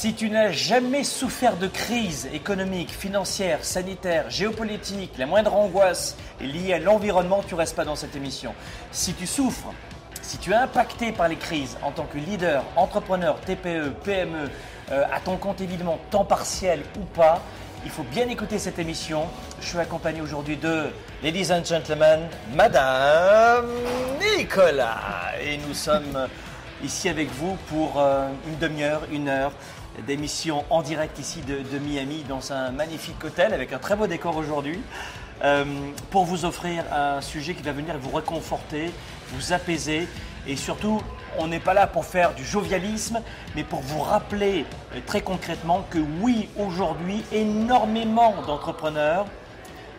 Si tu n'as jamais souffert de crise économique, financière, sanitaire, géopolitique, la moindre angoisse est liée à l'environnement, tu restes pas dans cette émission. Si tu souffres, si tu es impacté par les crises en tant que leader, entrepreneur, TPE, PME, euh, à ton compte évidemment, temps partiel ou pas, il faut bien écouter cette émission. Je suis accompagné aujourd'hui de, ladies and gentlemen, Madame Nicolas. Et nous sommes ici avec vous pour euh, une demi-heure, une heure d'émission en direct ici de, Miami dans un magnifique hôtel avec un très beau décor aujourd'hui. euh, pour vous offrir un sujet qui va venir vous réconforter, vous apaiser et surtout, on n'est pas là pour faire du jovialisme, mais pour vous rappeler euh, très concrètement que oui, aujourd'hui, énormément d'entrepreneurs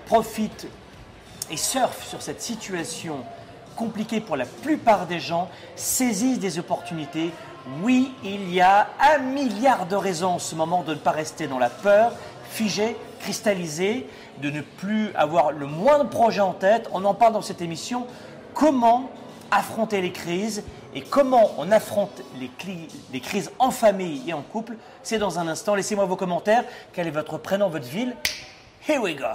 profitent et surfent sur cette situation compliquée pour la plupart des gens, saisissent des opportunités. Oui, il y a un milliard de raisons en ce moment de ne pas rester dans la peur, figé, cristallisé, de ne plus avoir le moindre projet en tête. On en parle dans cette émission. Comment affronter les crises et comment on affronte les crises en famille et en couple, c'est dans un instant. Laissez-moi vos commentaires. Quel est votre prénom, votre ville? Here we go.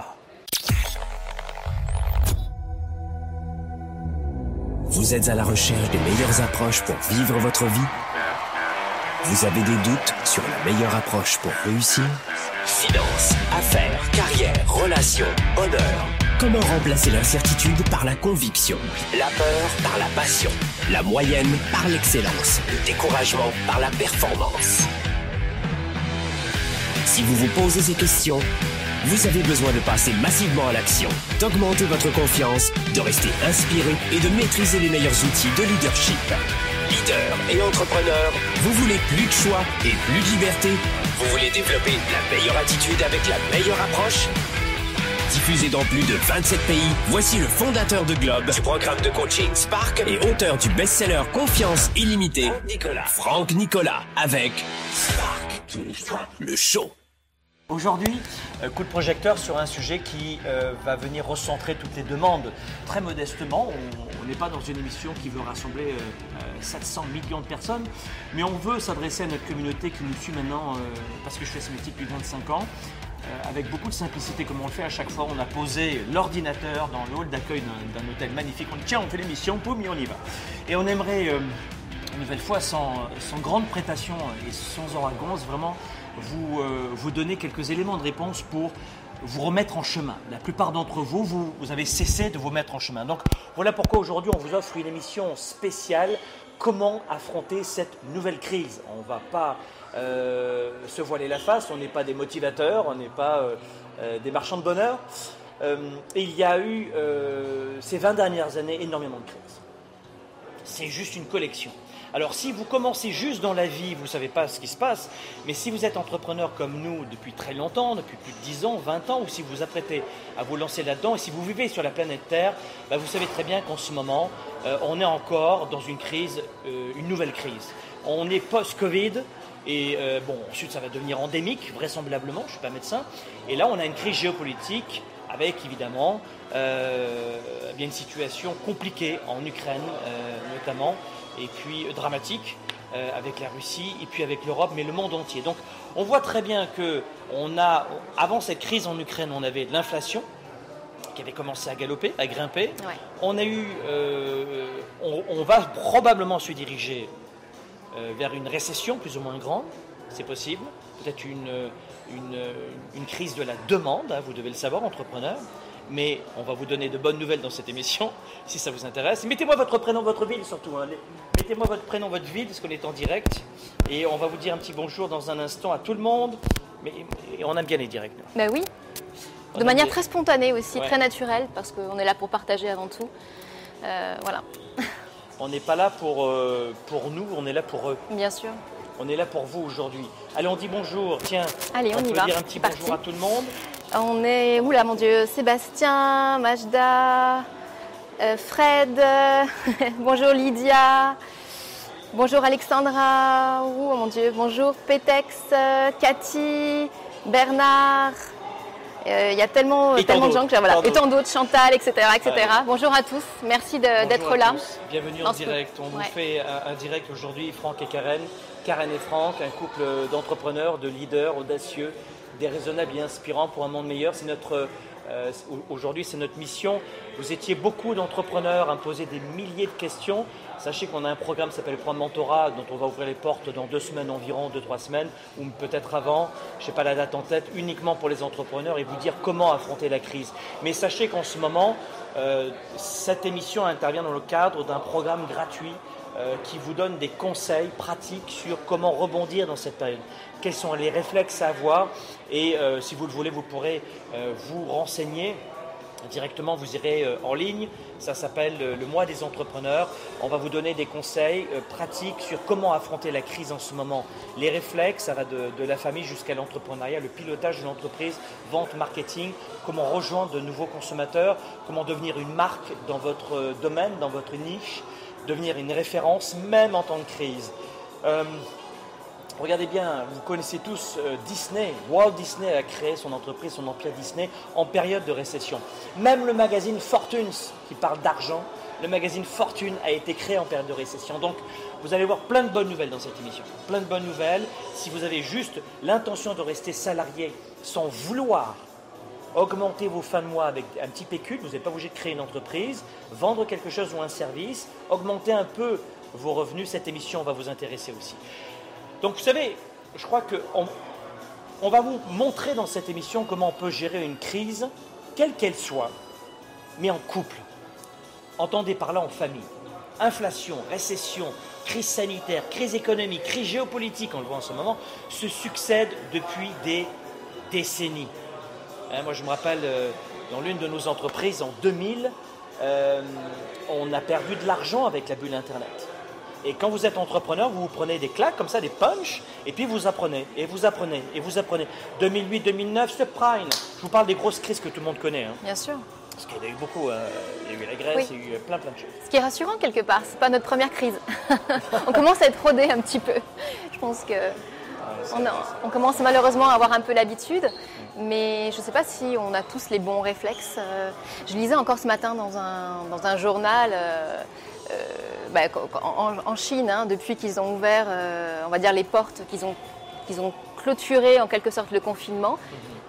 Vous êtes à la recherche des meilleures approches pour vivre votre vie? Vous avez des doutes sur la meilleure approche pour réussir Finances, affaires, carrière, relations, honneur. Comment remplacer l'incertitude par la conviction La peur par la passion. La moyenne par l'excellence. Le découragement par la performance. Si vous vous posez ces questions, vous avez besoin de passer massivement à l'action, d'augmenter votre confiance, de rester inspiré et de maîtriser les meilleurs outils de leadership. Leader et entrepreneur, vous voulez plus de choix et plus de liberté? Vous voulez développer la meilleure attitude avec la meilleure approche? Diffusé dans plus de 27 pays, voici le fondateur de Globe, du programme de coaching Spark et auteur du best-seller Confiance illimitée, Franck Nicolas, avec Spark, le show. Aujourd'hui, euh, coup de projecteur sur un sujet qui euh, va venir recentrer toutes les demandes. Très modestement, on- n'est pas dans une émission qui veut rassembler euh, euh, 700 millions de personnes, mais on veut s'adresser à notre communauté qui nous suit maintenant, parce que je fais ce métier depuis 25 ans, avec beaucoup de simplicité, comme on le fait à chaque fois. On a posé l'ordinateur dans le hall d'accueil d'un hôtel magnifique. On dit tiens, on fait l'émission, boum, et on y va. Et on aimerait... une nouvelle fois, sans, grande prétention et sans arrogance, vraiment vous, euh, vous donner quelques éléments de réponse pour vous remettre en chemin. La plupart d'entre vous, vous, avez cessé de vous mettre en chemin. Donc voilà pourquoi aujourd'hui on vous offre une émission spéciale. Comment affronter cette nouvelle crise On ne va pas euh, se voiler la face, on n'est pas des motivateurs, on n'est pas euh, des marchands de bonheur. Il y a eu ces 20 dernières années énormément de crises c'est juste une collection. Alors si vous commencez juste dans la vie, vous ne savez pas ce qui se passe, mais si vous êtes entrepreneur comme nous depuis très longtemps, depuis plus de 10 ans, 20 ans, ou si vous vous apprêtez à vous lancer là-dedans, et si vous vivez sur la planète Terre, bah, vous savez très bien qu'en ce moment, euh, on est encore dans une crise, euh, une nouvelle crise. On est post-Covid, et euh, bon, ensuite ça va devenir endémique, vraisemblablement, je ne suis pas médecin, et là on a une crise géopolitique avec évidemment une situation compliquée en Ukraine notamment, et puis euh, dramatique euh, avec la Russie, et puis avec l'Europe, mais le monde entier. Donc on voit très bien que on a, avant cette crise en Ukraine, on avait de l'inflation qui avait commencé à galoper, à grimper. Ouais. On a eu, euh, on, on va probablement se diriger euh, vers une récession plus ou moins grande, c'est possible. Peut-être une, une, une crise de la demande, hein, vous devez le savoir, entrepreneur. Mais on va vous donner de bonnes nouvelles dans cette émission, si ça vous intéresse. Mettez-moi votre prénom, votre ville surtout. hein. Mettez-moi votre prénom, votre ville, parce qu'on est en direct. Et on va vous dire un petit bonjour dans un instant à tout le monde. Mais et on aime bien les directs. Bah oui. On De manière très spontanée aussi, Ouais. très naturelle, parce qu'on est là pour partager avant tout. Euh, voilà, On n'est pas là pour, euh, pour nous, on est là pour eux. bien sûr. On est là pour vous aujourd'hui. Allez, on dit bonjour. Tiens, Allez, on y peut va. dire un petit parti. bonjour à tout le monde. On est, oula mon Dieu, Sébastien, Majda, euh, Fred, bonjour Lydia, bonjour Alexandra, oh mon Dieu, bonjour Pétex, euh, Cathy, Bernard. Euh, Il y a tellement, tellement de gens que j'ai- voilà. Et tant d'autres. Chantal, etc. etc. Ouais. Bonjour à tous, merci d'être là. tous. Bienvenue en direct. On vous Ouais. fait un, un direct aujourd'hui, Franck et Karen. Karen et Franck, un couple d'entrepreneurs, de leaders audacieux, déraisonnables et inspirants pour un monde meilleur. C'est notre euh, aujourd'hui, c'est notre mission. Vous étiez beaucoup d'entrepreneurs à me poser des milliers de questions. Sachez qu'on a un programme qui s'appelle le programme Mentorat, dont on va ouvrir les portes dans deux semaines environ, deux, trois semaines, ou peut-être avant, je ne sais pas la date en tête, uniquement pour les entrepreneurs et vous dire comment affronter la crise. Mais sachez qu'en ce moment, euh, cette émission intervient dans le cadre d'un programme gratuit euh, qui vous donne des conseils pratiques sur comment rebondir dans cette période. Quels sont les réflexes à avoir et euh, si vous le voulez, vous pourrez euh, vous renseigner directement, vous irez en ligne. Ça s'appelle le mois des entrepreneurs. On va vous donner des conseils pratiques sur comment affronter la crise en ce moment. Les réflexes, ça va de, la famille jusqu'à l'entrepreneuriat, le pilotage de l'entreprise, vente, marketing, comment rejoindre de nouveaux consommateurs, comment devenir une marque dans votre domaine, dans votre niche, devenir une référence même en temps de crise. Euh, regardez bien, vous connaissez tous euh, Disney. Walt Disney a créé son entreprise, son empire Disney en période de récession. Même le magazine Fortunes, qui parle d'argent, le magazine Fortune a été créé en période de récession. Donc, vous allez voir plein de bonnes nouvelles dans cette émission. Plein de bonnes nouvelles. Si vous avez juste l'intention de rester salarié sans vouloir augmenter vos fins de mois avec un petit pécule, vous n'êtes pas obligé de créer une entreprise, vendre quelque chose ou un service, augmenter un peu vos revenus, cette émission va vous intéresser aussi. Donc vous savez, je crois qu'on on va vous montrer dans cette émission comment on peut gérer une crise, quelle qu'elle soit, mais en couple. Entendez par là en famille. Inflation, récession, crise sanitaire, crise économique, crise géopolitique, on le voit en ce moment, se succèdent depuis des décennies. Hein, moi, je me rappelle, euh, dans l'une de nos entreprises, en 2000, euh, on a perdu de l'argent avec la bulle Internet. Et quand vous êtes entrepreneur, vous vous prenez des claques comme ça, des punches, et puis vous apprenez, et vous apprenez, et vous apprenez. 2008, 2009, subprime. Je vous parle des grosses crises que tout le monde connaît. Hein. Bien sûr. Parce qu'il y a eu beaucoup. Hein. Il y a eu la Grèce, il y a eu plein, plein de choses. Ce qui est rassurant quelque part, c'est pas notre première crise. on commence à être rodé un petit peu. Je pense que on, commence malheureusement à avoir un peu l'habitude, mais je ne sais pas si on a tous les bons réflexes. Euh, je lisais encore ce matin dans un, journal, euh, bah, en, Chine, hein, depuis qu'ils ont ouvert, on va dire, les portes, qu'ils ont, qu'ils ont clôturé en quelque sorte le confinement,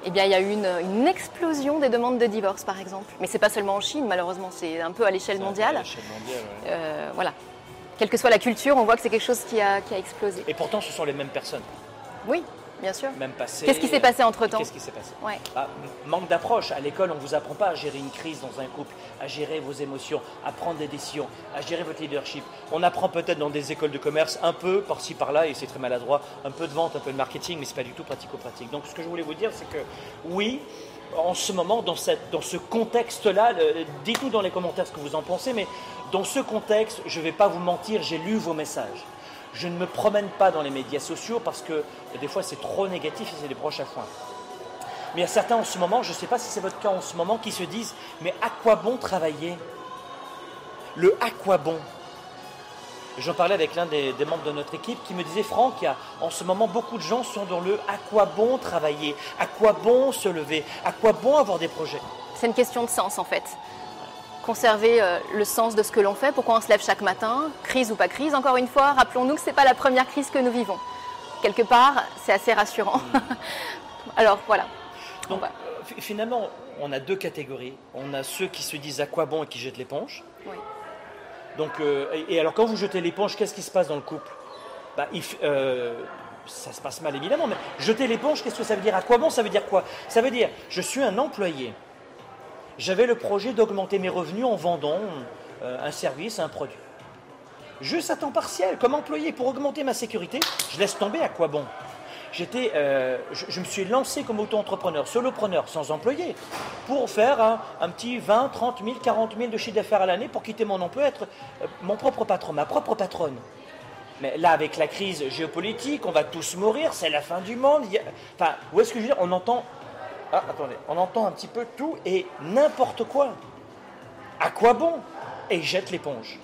eh bien, il y a eu une, explosion des demandes de divorce, par exemple. Mais ce n'est pas seulement en Chine, malheureusement, c'est un peu à l'échelle mondiale. voilà. Quelle que soit la culture, on voit que c'est quelque chose qui a, qui a explosé. Et pourtant, ce sont les mêmes personnes. Oui, bien sûr. Même passé. Qu'est-ce qui s'est passé entre temps Qu'est-ce qui s'est passé bah, Manque d'approche. À l'école, on ne vous apprend pas à gérer une crise dans un couple, à gérer vos émotions, à prendre des décisions, à gérer votre leadership. On apprend peut-être dans des écoles de commerce un peu par-ci par-là, et c'est très maladroit, un peu de vente, un peu de marketing, mais ce n'est pas du tout pratico-pratique. Donc ce que je voulais vous dire, c'est que oui, en ce moment, dans, cette, dans ce contexte-là, dites-nous dans les commentaires ce que vous en pensez, mais dans ce contexte, je ne vais pas vous mentir, j'ai lu vos messages. Je ne me promène pas dans les médias sociaux parce que des fois c'est trop négatif et c'est des broches à foin. Mais il y a certains en ce moment, je ne sais pas si c'est votre cas en ce moment, qui se disent Mais à quoi bon travailler? Le à quoi bon? J'en parlais avec l'un des, membres de notre équipe qui me disait Franck, en ce moment beaucoup de gens sont dans le à quoi bon travailler? À quoi bon se lever? À quoi bon avoir des projets? C'est une question de sens en fait conserver euh, le sens de ce que l'on fait, pourquoi on se lève chaque matin, crise ou pas crise. Encore une fois, rappelons-nous que ce n'est pas la première crise que nous vivons. Quelque part, c'est assez rassurant. Alors voilà. Donc, euh, finalement, on a deux catégories. On a ceux qui se disent à quoi bon et qui jettent l'éponge. Oui. Donc, euh, et alors quand vous jetez l'éponge, qu'est-ce qui se passe dans le couple? Bah, ça se passe mal évidemment, mais jeter l'éponge, qu'est-ce que ça veut dire? À quoi bon Ça veut dire quoi? Ça veut dire, je suis un employé, j'avais le projet d'augmenter mes revenus en vendant euh, un service, un produit. Juste à temps partiel, comme employé, pour augmenter ma sécurité, je laisse tomber à quoi bon J'étais, euh, je, me suis lancé comme auto-entrepreneur, solopreneur, sans employé, pour faire un, petit 20, 30 000, 40 000 de chiffre d'affaires à l'année pour quitter mon emploi, être euh, mon propre patron, ma propre patronne. Mais là, avec la crise géopolitique, on va tous mourir, c'est la fin du monde. Enfin, où est-ce que je veux dire? On entend ah, attendez, on entend un petit peu tout et n'importe quoi. À quoi bon Et jette l'éponge.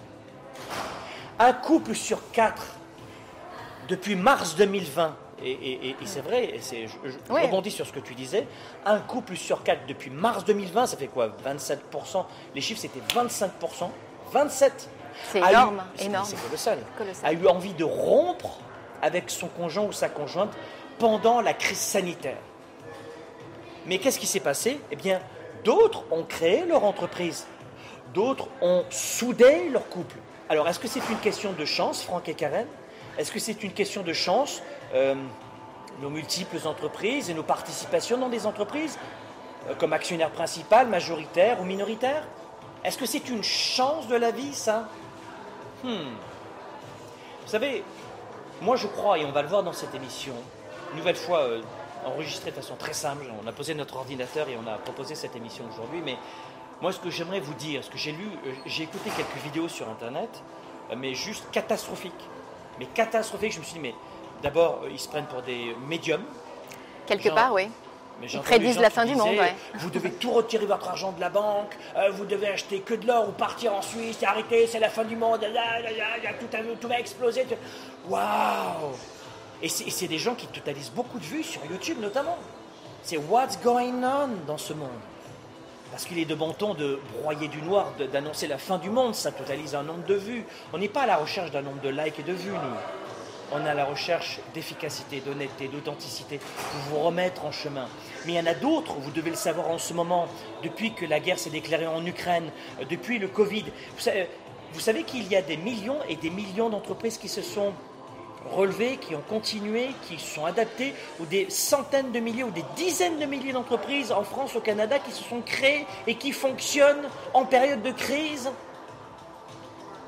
Un couple sur quatre, depuis mars 2020, et, c'est vrai, je, rebondis sur ce que tu disais, un couple sur quatre depuis mars 2020, ça fait quoi 27% Les chiffres c'était 25%. 27 C'est énorme, énorme. C'est colossal. A eu envie de rompre avec son conjoint ou sa conjointe pendant la crise sanitaire. Mais qu'est-ce qui s'est passé? Eh bien, d'autres ont créé leur entreprise. D'autres ont soudé leur couple. Alors, est-ce que c'est une question de chance, Franck et Karen? Est-ce que c'est une question de chance euh, Nos multiples entreprises et nos participations dans des entreprises, euh, comme actionnaire principal, majoritaire ou minoritaire? Est-ce que c'est une chance de la vie, ça? Hmm. Vous savez, moi je crois, et on va le voir dans cette émission, une nouvelle fois euh, enregistrée de façon très simple, on a posé notre ordinateur et on a proposé cette émission aujourd'hui, mais moi, ce que j'aimerais vous dire, ce que j'ai lu, euh, j'ai écouté quelques vidéos sur Internet, euh, mais juste catastrophiques. Mais catastrophiques, je me suis dit, mais d'abord, euh, ils se prennent pour des médiums. Quelque part, oui. ils prédisent la fin du monde. Vous devez tout retirer votre argent de la banque, vous devez acheter que de l'or ou partir en Suisse, arrêter, c'est la fin du monde, tout, tout va exploser. Waouh Et c'est des gens qui totalisent beaucoup de vues sur YouTube notamment. C'est what's going on dans ce monde. Parce qu'il est de bon ton de broyer du noir, d'annoncer la fin du monde, ça totalise un nombre de vues. On n'est pas à la recherche d'un nombre de likes et de vues, nous. On est à la recherche d'efficacité, d'honnêteté, d'authenticité, pour vous remettre en chemin. Mais il y en a d'autres, vous devez le savoir en ce moment, depuis que la guerre s'est déclarée en Ukraine, depuis le Covid. Vous savez qu'il y a des millions et des millions d'entreprises qui se sont relevés, qui ont continué, qui se sont adaptés, ou des centaines de milliers ou des dizaines de milliers d'entreprises en France, au Canada, qui se sont créées et qui fonctionnent en période de crise.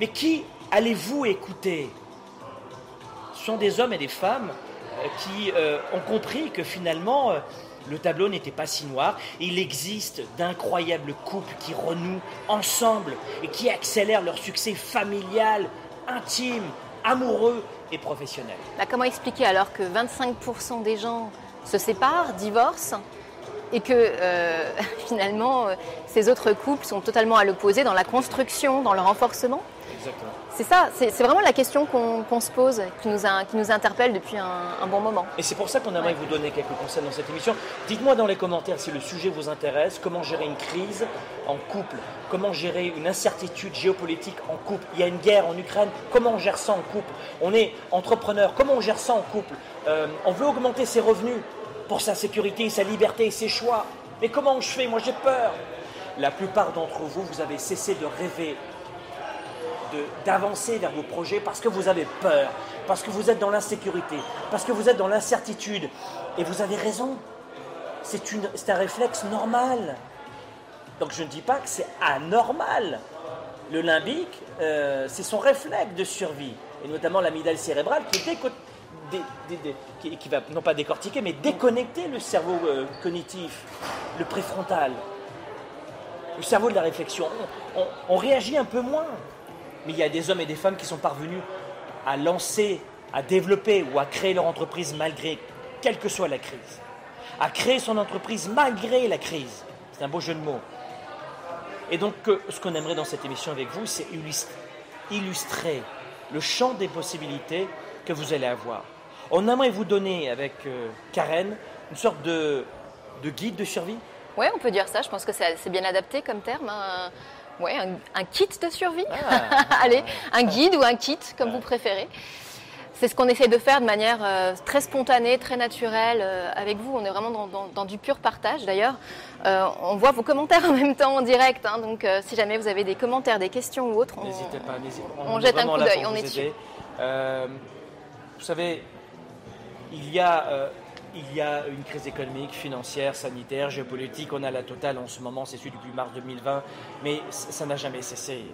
Mais qui allez-vous écouter? Ce sont des hommes et des femmes euh, qui euh, ont compris que finalement, euh, le tableau n'était pas si noir. Il existe d'incroyables couples qui renouent ensemble et qui accélèrent leur succès familial, intime, amoureux et professionnel. Bah, comment expliquer alors que 25% des gens se séparent, divorcent, et que euh, finalement euh, ces autres couples sont totalement à l'opposé dans la construction, dans le renforcement? Exactement. C'est ça, c'est vraiment la question qu'on se pose, qui nous, qui nous interpelle depuis un, bon moment. Et c'est pour ça qu'on aimerait vous donner quelques conseils dans cette émission. Dites-moi dans les commentaires si le sujet vous intéresse, comment gérer une crise en couple, comment gérer une incertitude géopolitique en couple. Il y a une guerre en Ukraine, comment on gère ça en couple? On est entrepreneur, comment on gère ça en couple? Euh, On veut augmenter ses revenus pour sa sécurité, sa liberté, ses choix. Mais comment je fais? Moi j'ai peur. La plupart d'entre vous, vous avez cessé de rêver d'avancer vers vos projets parce que vous avez peur, parce que vous êtes dans l'insécurité, parce que vous êtes dans l'incertitude. Et vous avez raison. C'est un réflexe normal. Donc je ne dis pas que c'est anormal. Le limbique, euh, c'est son réflexe de survie, et notamment l'amygdale cérébrale qui, qui, va non pas décortiquer, mais déconnecter le cerveau euh, cognitif, le préfrontal, le cerveau de la réflexion. on réagit un peu moins mais il y a des hommes et des femmes qui sont parvenus à lancer, à développer ou à créer leur entreprise malgré, quelle que soit la crise. À créer son entreprise malgré la crise. C'est un beau jeu de mots. Et donc, ce qu'on aimerait dans cette émission avec vous, c'est illustrer le champ des possibilités que vous allez avoir. On aimerait vous donner avec euh, Karen une sorte de, guide de survie. Oui, on peut dire ça. Je pense que c'est bien adapté comme terme. Hein. Ouais, un, kit de survie. Ah. Allez, un guide ou un kit, comme vous préférez. C'est ce qu'on essaie de faire de manière euh, très spontanée, très naturelle euh, avec vous. On est vraiment dans, du pur partage. D'ailleurs, euh, on voit vos commentaires en même temps en direct. Hein. donc, si jamais vous avez des commentaires, des questions ou autres, on, n'hésitez pas, on, jette un coup d'œil. On est dessus. vous savez, il y a il y a une crise économique, financière, sanitaire, géopolitique. On a la totale en ce moment, c'est celui depuis mars 2020, mais ça n'a jamais cessé.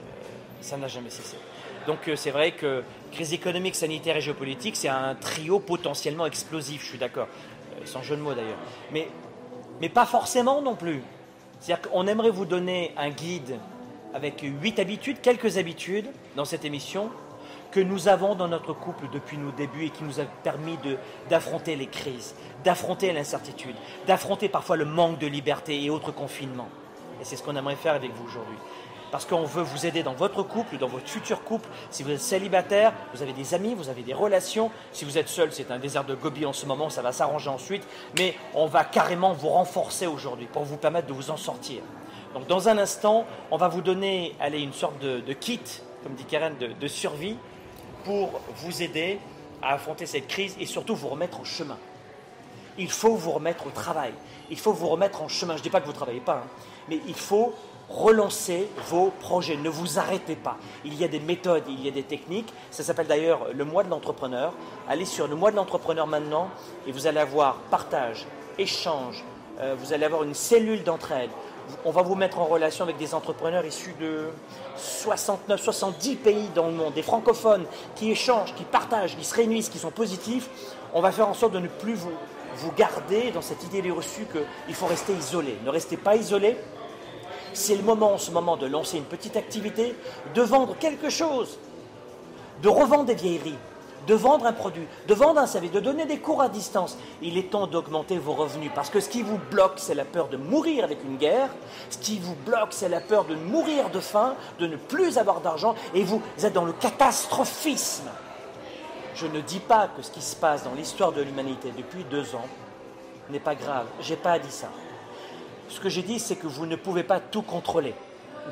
Ça n'a jamais cessé. Donc euh, c'est vrai que crise économique, sanitaire et géopolitique, c'est un trio potentiellement explosif, je suis d'accord, euh, sans jeu de mots d'ailleurs. Mais, mais pas forcément non plus. C'est-à-dire qu'on aimerait vous donner un guide avec huit habitudes, quelques habitudes dans cette émission que nous avons dans notre couple depuis nos débuts et qui nous a permis d'affronter les crises, d'affronter l'incertitude, d'affronter parfois le manque de liberté et autres confinements. Et c'est ce qu'on aimerait faire avec vous aujourd'hui. Parce qu'on veut vous aider dans votre couple, dans votre futur couple. Si vous êtes célibataire, vous avez des amis, vous avez des relations. Si vous êtes seul, c'est un désert de Gobi en ce moment, ça va s'arranger ensuite. Mais on va carrément vous renforcer aujourd'hui pour vous permettre de vous en sortir. Donc dans un instant, on va vous donner allez, une sorte de, kit, comme dit Karen, de survie pour vous aider à affronter cette crise et surtout vous remettre en chemin. Il faut vous remettre au travail. Il faut vous remettre en chemin. Je ne dis pas que vous ne travaillez pas, hein, mais il faut relancer vos projets. Ne vous arrêtez pas. Il y a des méthodes, il y a des techniques. Ça s'appelle d'ailleurs le mois de l'entrepreneur. Allez sur le mois de l'entrepreneur maintenant et vous allez avoir partage, échange. Euh, vous allez avoir une cellule d'entraide. On va vous mettre en relation avec des entrepreneurs issus de 69, 70 pays dans le monde, des francophones qui échangent, qui partagent, qui se réunissent, qui sont positifs. On va faire en sorte de ne plus vous, vous garder dans cette idée reçue qu'il faut rester isolé. Ne restez pas isolé. C'est le moment en ce moment de lancer une petite activité, de vendre quelque chose, de revendre des vieilleries, de vendre un produit, de vendre un service, de donner des cours à distance. Il est temps d'augmenter vos revenus parce que ce qui vous bloque, c'est la peur de mourir avec une guerre. Ce qui vous bloque, c'est la peur de mourir de faim, de ne plus avoir d'argent et vous êtes dans le catastrophisme. Je ne dis pas que ce qui se passe dans l'histoire de l'humanité depuis deux ans n'est pas grave. J'ai pas dit ça. Ce que j'ai dit, c'est que vous ne pouvez pas tout contrôler.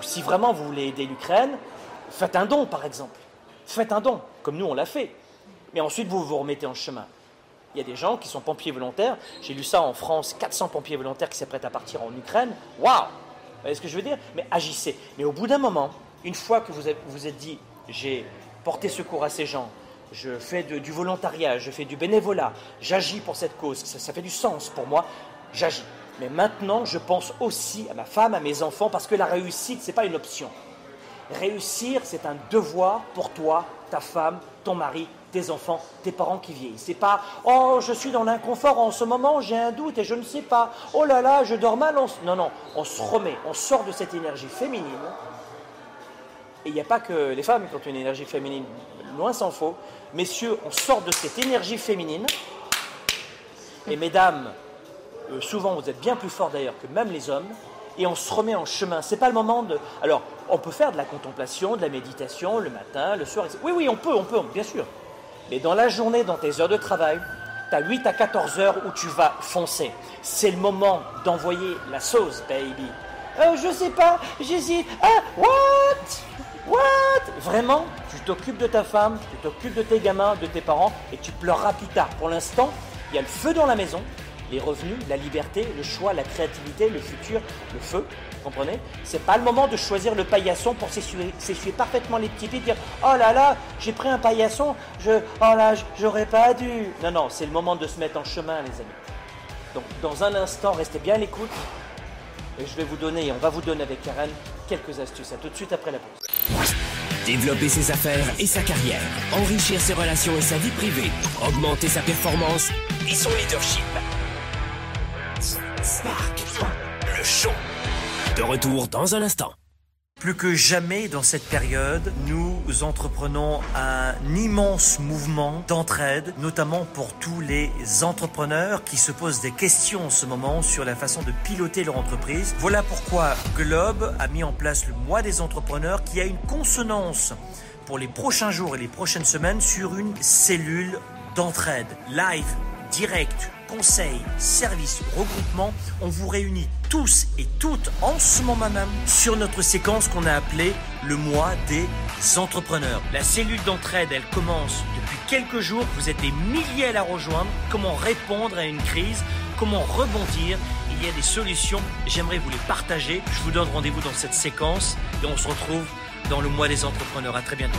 si vraiment vous voulez aider l'Ukraine, faites un don, par exemple. Faites un don, comme nous on l'a fait. Mais ensuite, vous vous remettez en chemin. Il y a des gens qui sont pompiers volontaires. J'ai lu ça en France, 400 pompiers volontaires qui s'apprêtent à partir en Ukraine. Waouh Vous voyez ce que je veux dire? Mais agissez. Mais au bout d'un moment, une fois que vous vous êtes dit, j'ai porté secours à ces gens, je fais du volontariat, je fais du bénévolat, j'agis pour cette cause, ça, ça fait du sens pour moi, j'agis. Mais maintenant, je pense aussi à ma femme, à mes enfants, parce que la réussite, ce n'est pas une option. Réussir, c'est un devoir pour toi, ta femme, ton mari, tes enfants, tes parents qui vieillissent. C'est pas oh je suis dans l'inconfort en ce moment, j'ai un doute et je ne sais pas. Oh là là, je dors mal. Non non, on se remet, on sort de cette énergie féminine. Et il n'y a pas que les femmes qui ont une énergie féminine, loin s'en faut. Messieurs, on sort de cette énergie féminine. Et mesdames, euh, souvent vous êtes bien plus forts d'ailleurs que même les hommes. Et on se remet en chemin. C'est pas le moment de. Alors, on peut faire de la contemplation, de la méditation le matin, le soir. Oui, oui, on peut, on peut, bien sûr. Mais dans la journée, dans tes heures de travail, tu as 8 à 14 heures où tu vas foncer. C'est le moment d'envoyer la sauce, baby. Euh, je sais pas, j'hésite. Ah, what? What? Vraiment, tu t'occupes de ta femme, tu t'occupes de tes gamins, de tes parents, et tu pleureras plus tard. Pour l'instant, il y a le feu dans la maison, les revenus, la liberté, le choix, la créativité, le futur, le feu. Vous comprenez? C'est pas le moment de choisir le paillasson pour s'essuyer parfaitement les petits pieds et dire Oh là là, j'ai pris un paillasson, je, oh là, j'aurais pas dû. Non, non, c'est le moment de se mettre en chemin, les amis. Donc, dans un instant, restez bien à l'écoute. Et je vais vous donner, on va vous donner avec Karen quelques astuces. À tout de suite après la pause. Développer ses affaires et sa carrière, enrichir ses relations et sa vie privée, augmenter sa performance et son leadership. Le show. De retour dans un instant. Plus que jamais dans cette période, nous entreprenons un immense mouvement d'entraide, notamment pour tous les entrepreneurs qui se posent des questions en ce moment sur la façon de piloter leur entreprise. Voilà pourquoi Globe a mis en place le mois des entrepreneurs qui a une consonance pour les prochains jours et les prochaines semaines sur une cellule d'entraide live, direct, conseils, services, regroupements, on vous réunit tous et toutes en ce moment même sur notre séquence qu'on a appelée le mois des entrepreneurs. La cellule d'entraide, elle commence depuis quelques jours. Vous êtes des milliers à la rejoindre. Comment répondre à une crise? Comment rebondir? Il y a des solutions. J'aimerais vous les partager. Je vous donne rendez-vous dans cette séquence et on se retrouve dans le mois des entrepreneurs. À très bientôt.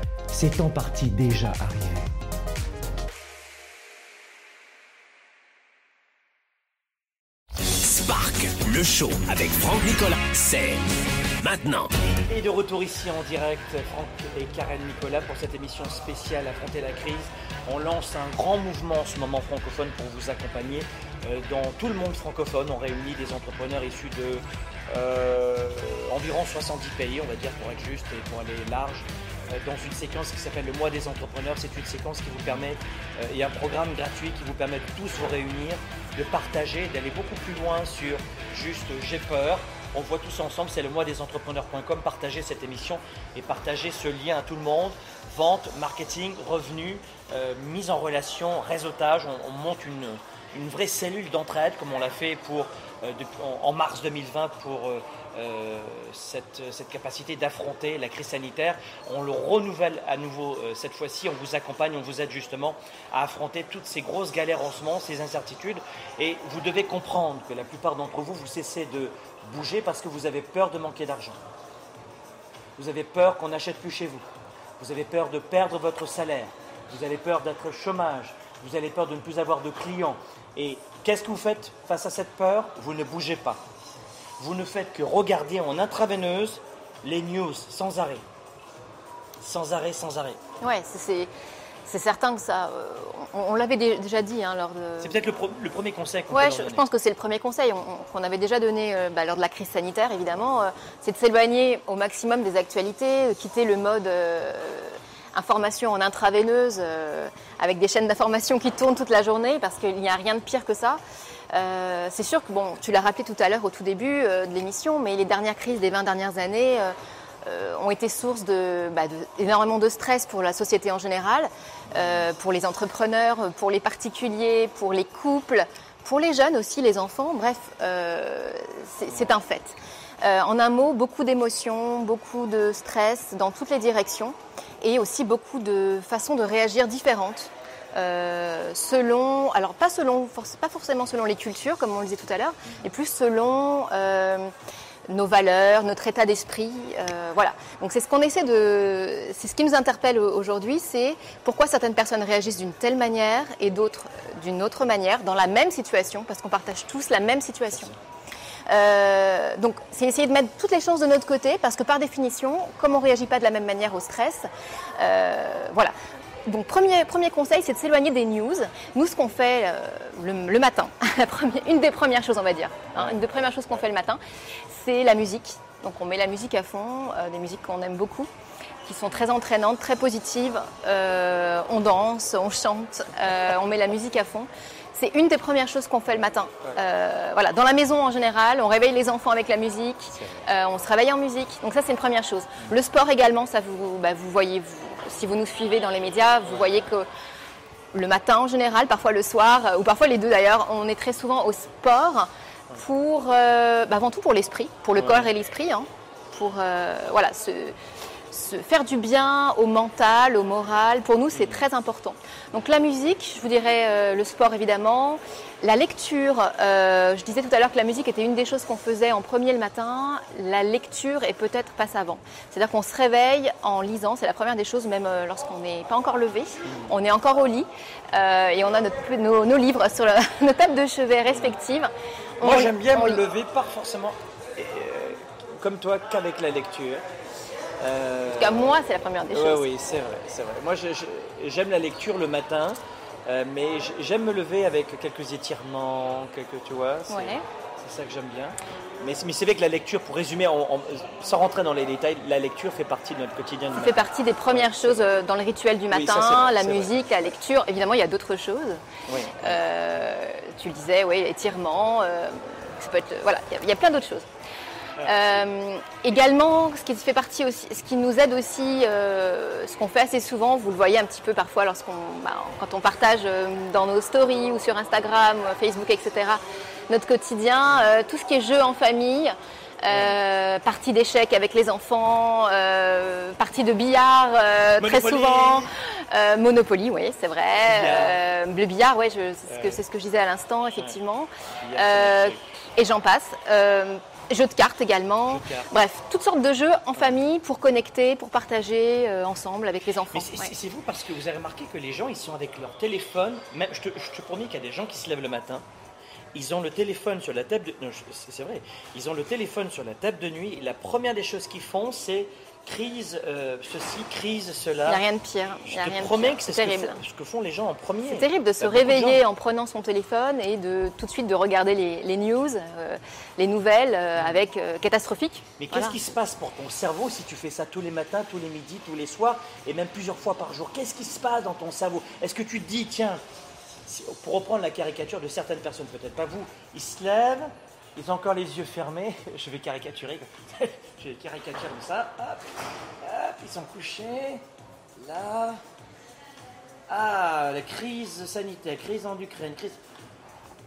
c'est en partie déjà arrivé. Spark, le show avec Franck Nicolas, c'est maintenant. Et de retour ici en direct, Franck et Karen Nicolas pour cette émission spéciale Affronter la crise. On lance un grand mouvement en ce moment francophone pour vous accompagner euh, dans tout le monde francophone. On réunit des entrepreneurs issus de euh, environ 70 pays, on va dire pour être juste et pour aller large dans une séquence qui s'appelle le mois des entrepreneurs. C'est une séquence qui vous permet, il y a un programme gratuit qui vous permet de tous vous réunir, de partager, d'aller beaucoup plus loin sur juste j'ai peur. On voit tous ensemble, c'est le mois des entrepreneurs.com. Partagez cette émission et partagez ce lien à tout le monde. Vente, marketing, revenus, mise en relation, réseautage. On, on monte une, une vraie cellule d'entraide comme on l'a fait pour, euh, en, mars 2020 pour euh, euh, cette, cette, capacité d'affronter la crise sanitaire. On le renouvelle à nouveau euh, cette fois-ci. On vous accompagne, on vous aide justement à affronter toutes ces grosses galères en ce moment, ces incertitudes. Et vous devez comprendre que la plupart d'entre vous, vous cessez de bouger parce que vous avez peur de manquer d'argent. Vous avez peur qu'on n'achète plus chez vous. Vous avez peur de perdre votre salaire. Vous avez peur d'être au chômage. Vous avez peur de ne plus avoir de clients. Et qu'est-ce que vous faites face à cette peur? Vous ne bougez pas. Vous ne faites que regarder en intraveineuse les news sans arrêt. Sans arrêt, sans arrêt. Ouais, c'est. C'est certain que ça. Euh, on, on l'avait déjà dit hein, lors de. C'est peut-être le, premier conseil qu'on Ouais, je, je, pense que c'est le premier conseil qu'on avait déjà donné euh, bah, lors de la crise sanitaire, évidemment. Euh, c'est de s'éloigner au maximum des actualités, de quitter le mode information en intraveineuse, avec des chaînes d'information qui tournent toute la journée, parce qu'il n'y a rien de pire que ça. Euh, c'est sûr que, bon, tu l'as rappelé tout à l'heure au tout début euh, de l'émission, mais les dernières crises des 20 dernières années euh, ont été source de, bah, de, stress pour la société en général, pour les entrepreneurs, pour les particuliers, pour les couples, pour les jeunes aussi, les enfants, bref, c'est un fait. en un mot, beaucoup d'émotions, beaucoup de stress dans toutes les directions et aussi beaucoup de façons de réagir différentes. Euh, selon, alors pas selon, pas forcément selon les cultures, comme on le disait tout à l'heure, mais plus selon euh, nos valeurs, notre état d'esprit, euh, voilà. Donc c'est ce qu'on essaie de, c'est ce qui nous interpelle aujourd'hui, c'est pourquoi certaines personnes réagissent d'une telle manière et d'autres d'une autre manière dans la même situation, parce qu'on partage tous la même situation. Donc, c'est essayer de mettre toutes les chances de notre côté, parce que par définition, comme on ne réagit pas de la même manière au stress, voilà. Donc, premier, premier conseil, c'est de s'éloigner des news. Nous, ce qu'on fait euh, le, le, matin, une des premières choses, on va dire, hein, une des premières choses qu'on fait le matin, c'est la musique. Donc, on met la musique à fond, euh, des musiques qu'on aime beaucoup qui sont très entraînantes, très positives. Euh, on danse, on chante, on met la musique à fond. C'est une des premières choses qu'on fait le matin. Voilà, dans la maison en général, on réveille les enfants avec la musique, on se réveille en musique. Donc ça, c'est une première chose. Le sport également, ça vous, bah, vous voyez, vous, si vous nous suivez dans les médias, vous voyez que le matin en général, parfois le soir, ou parfois les deux d'ailleurs, on est très souvent au sport pour, euh, bah, avant tout pour l'esprit, pour le corps et l'esprit, hein, pour voilà, se, se faire du bien au mental, au moral. Pour nous, c'est très important. Donc la musique, je vous dirais euh, le sport évidemment, la lecture. Euh, je disais tout à l'heure que la musique était une des choses qu'on faisait en premier le matin. La lecture est peut-être passe avant. C'est-à-dire qu'on se réveille en lisant. C'est la première des choses, même euh, lorsqu'on n'est pas encore levé. On est encore au lit euh, et on a notre, nos, nos, livres sur nos tables de chevet respectives. Moi, j'aime bien me lever, pas forcément comme toi qu'avec la lecture. En tout cas, moi, c'est la première des ouais, choses. Oui, c'est vrai, c'est vrai. Moi, j'aime la lecture le matin, euh, mais j'aime me lever avec quelques étirements, quelques, tu vois. C'est ouais. ça que j'aime bien. Mais, mais c'est vrai que la lecture, pour résumer, on, on, sans rentrer dans les détails, la lecture fait partie de notre quotidien. Ça fait partie des premières choses euh, dans le rituel du matin, oui, ça, vrai, la musique, vrai. la lecture. Évidemment, il y a d'autres choses. Oui. Euh, tu le disais, oui, étirement. Euh, ça peut être, voilà, il y, y a plein d'autres choses. Euh, également, ce qui fait partie aussi, ce qui nous aide aussi, euh, ce qu'on fait assez souvent, vous le voyez un petit peu parfois lorsqu'on, bah, quand on partage euh, dans nos stories ou sur Instagram, ou Facebook, etc. Notre quotidien, euh, tout ce qui est jeu en famille. euh, partie d'échecs avec les enfants, euh, partie de billard euh, très souvent, euh, Monopoly, oui, c'est vrai. Billard. Euh, le billard, ouais, c'est ce, que- Ouais. c'est ce que je disais à l'instant, effectivement. Billard, Euh, et j'en passe. Jeux de cartes également. Jeux de cartes. Bref, toutes sortes de jeux en famille pour connecter, pour partager euh, ensemble avec les enfants. Mais c'est Ouais. vous parce que vous avez remarqué que les gens, ils sont avec leur téléphone. Même, je, te, je te promets qu'il y a des gens qui se lèvent le matin. Ils ont le téléphone sur la table de... C'est c'est vrai. Ils ont le téléphone sur la table de nuit. Et la première des choses qu'ils font, c'est crise euh, ceci, crise Il cela. n'y a rien de pire. Il Je te rien de promets que c'est ce, ce que font les gens en premier. C'est terrible de se Il réveiller en prenant son téléphone et de tout de suite de regarder les, les news, euh, les nouvelles euh, avec catastrophiques. Mais qu'est-ce qui se passe pour ton cerveau si tu fais ça tous les matins, tous les midis, tous les soirs et même plusieurs fois par jour? Qu'est-ce qui se passe dans ton cerveau? Est-ce que tu te dis, tiens, pour reprendre la caricature de certaines personnes, peut-être pas vous, ils se lèvent, ils ont encore les yeux fermés, je vais caricaturer, je vais caricaturer comme ça, hop, hop, ils sont couchés, là, ah, la crise sanitaire, crise en Ukraine, crise...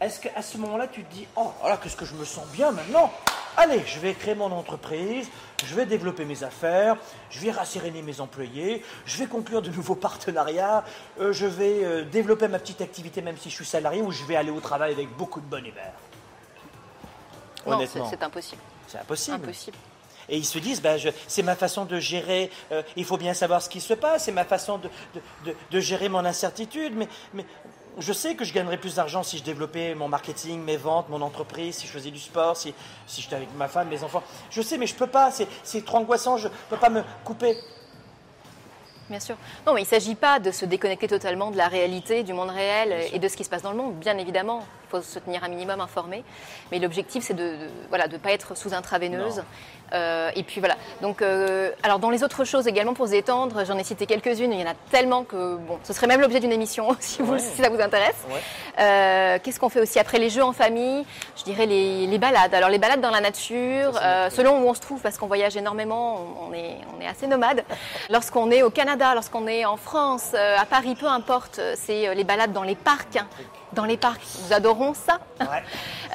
Est-ce qu'à ce moment-là, tu te dis, oh là, qu'est-ce que je me sens bien maintenant? Allez, je vais créer mon entreprise, je vais développer mes affaires, je vais rasséréner mes employés, je vais conclure de nouveaux partenariats, euh, je vais euh, développer ma petite activité même si je suis salarié ou je vais aller au travail avec beaucoup de bonne humeur. Honnêtement, c'est impossible. c'est impossible. Impossible. Et ils se disent, ben, c'est ma façon de gérer, euh, il faut bien savoir ce qui se passe, c'est ma façon de, de- de- de gérer mon incertitude, mais, mais je sais que je gagnerais plus d'argent si je développais mon marketing, mes ventes, mon entreprise, si je faisais du sport, si, si j'étais avec ma femme, mes enfants. Je sais, mais je peux pas, c'est, trop angoissant, je peux pas me couper. Bien sûr. Non, mais il ne s'agit pas de se déconnecter totalement de la réalité, du monde réel et de ce qui se passe dans le monde. Bien évidemment, faut se tenir un minimum informé. Mais l'objectif, c'est de ne voilà, de pas être sous intraveineuse. Euh, et puis voilà. Donc, euh, alors dans les autres choses également pour se détendre, j'en ai cité quelques-unes. Il y en a tellement que bon, ce serait même l'objet d'une émission si, vous, Ouais. si ça vous intéresse. Ouais. Euh, Qu'est-ce qu'on fait aussi après les jeux en famille? Je dirais les, les balades. Alors les balades dans la nature, Ça, selon où on se trouve, parce qu'on voyage énormément, on, on est, on est assez nomade. Lorsqu'on est au Canada, lorsqu'on est en France, à Paris, peu importe, c'est les balades dans les parcs. Dans les parcs, nous adorons ça. Ouais.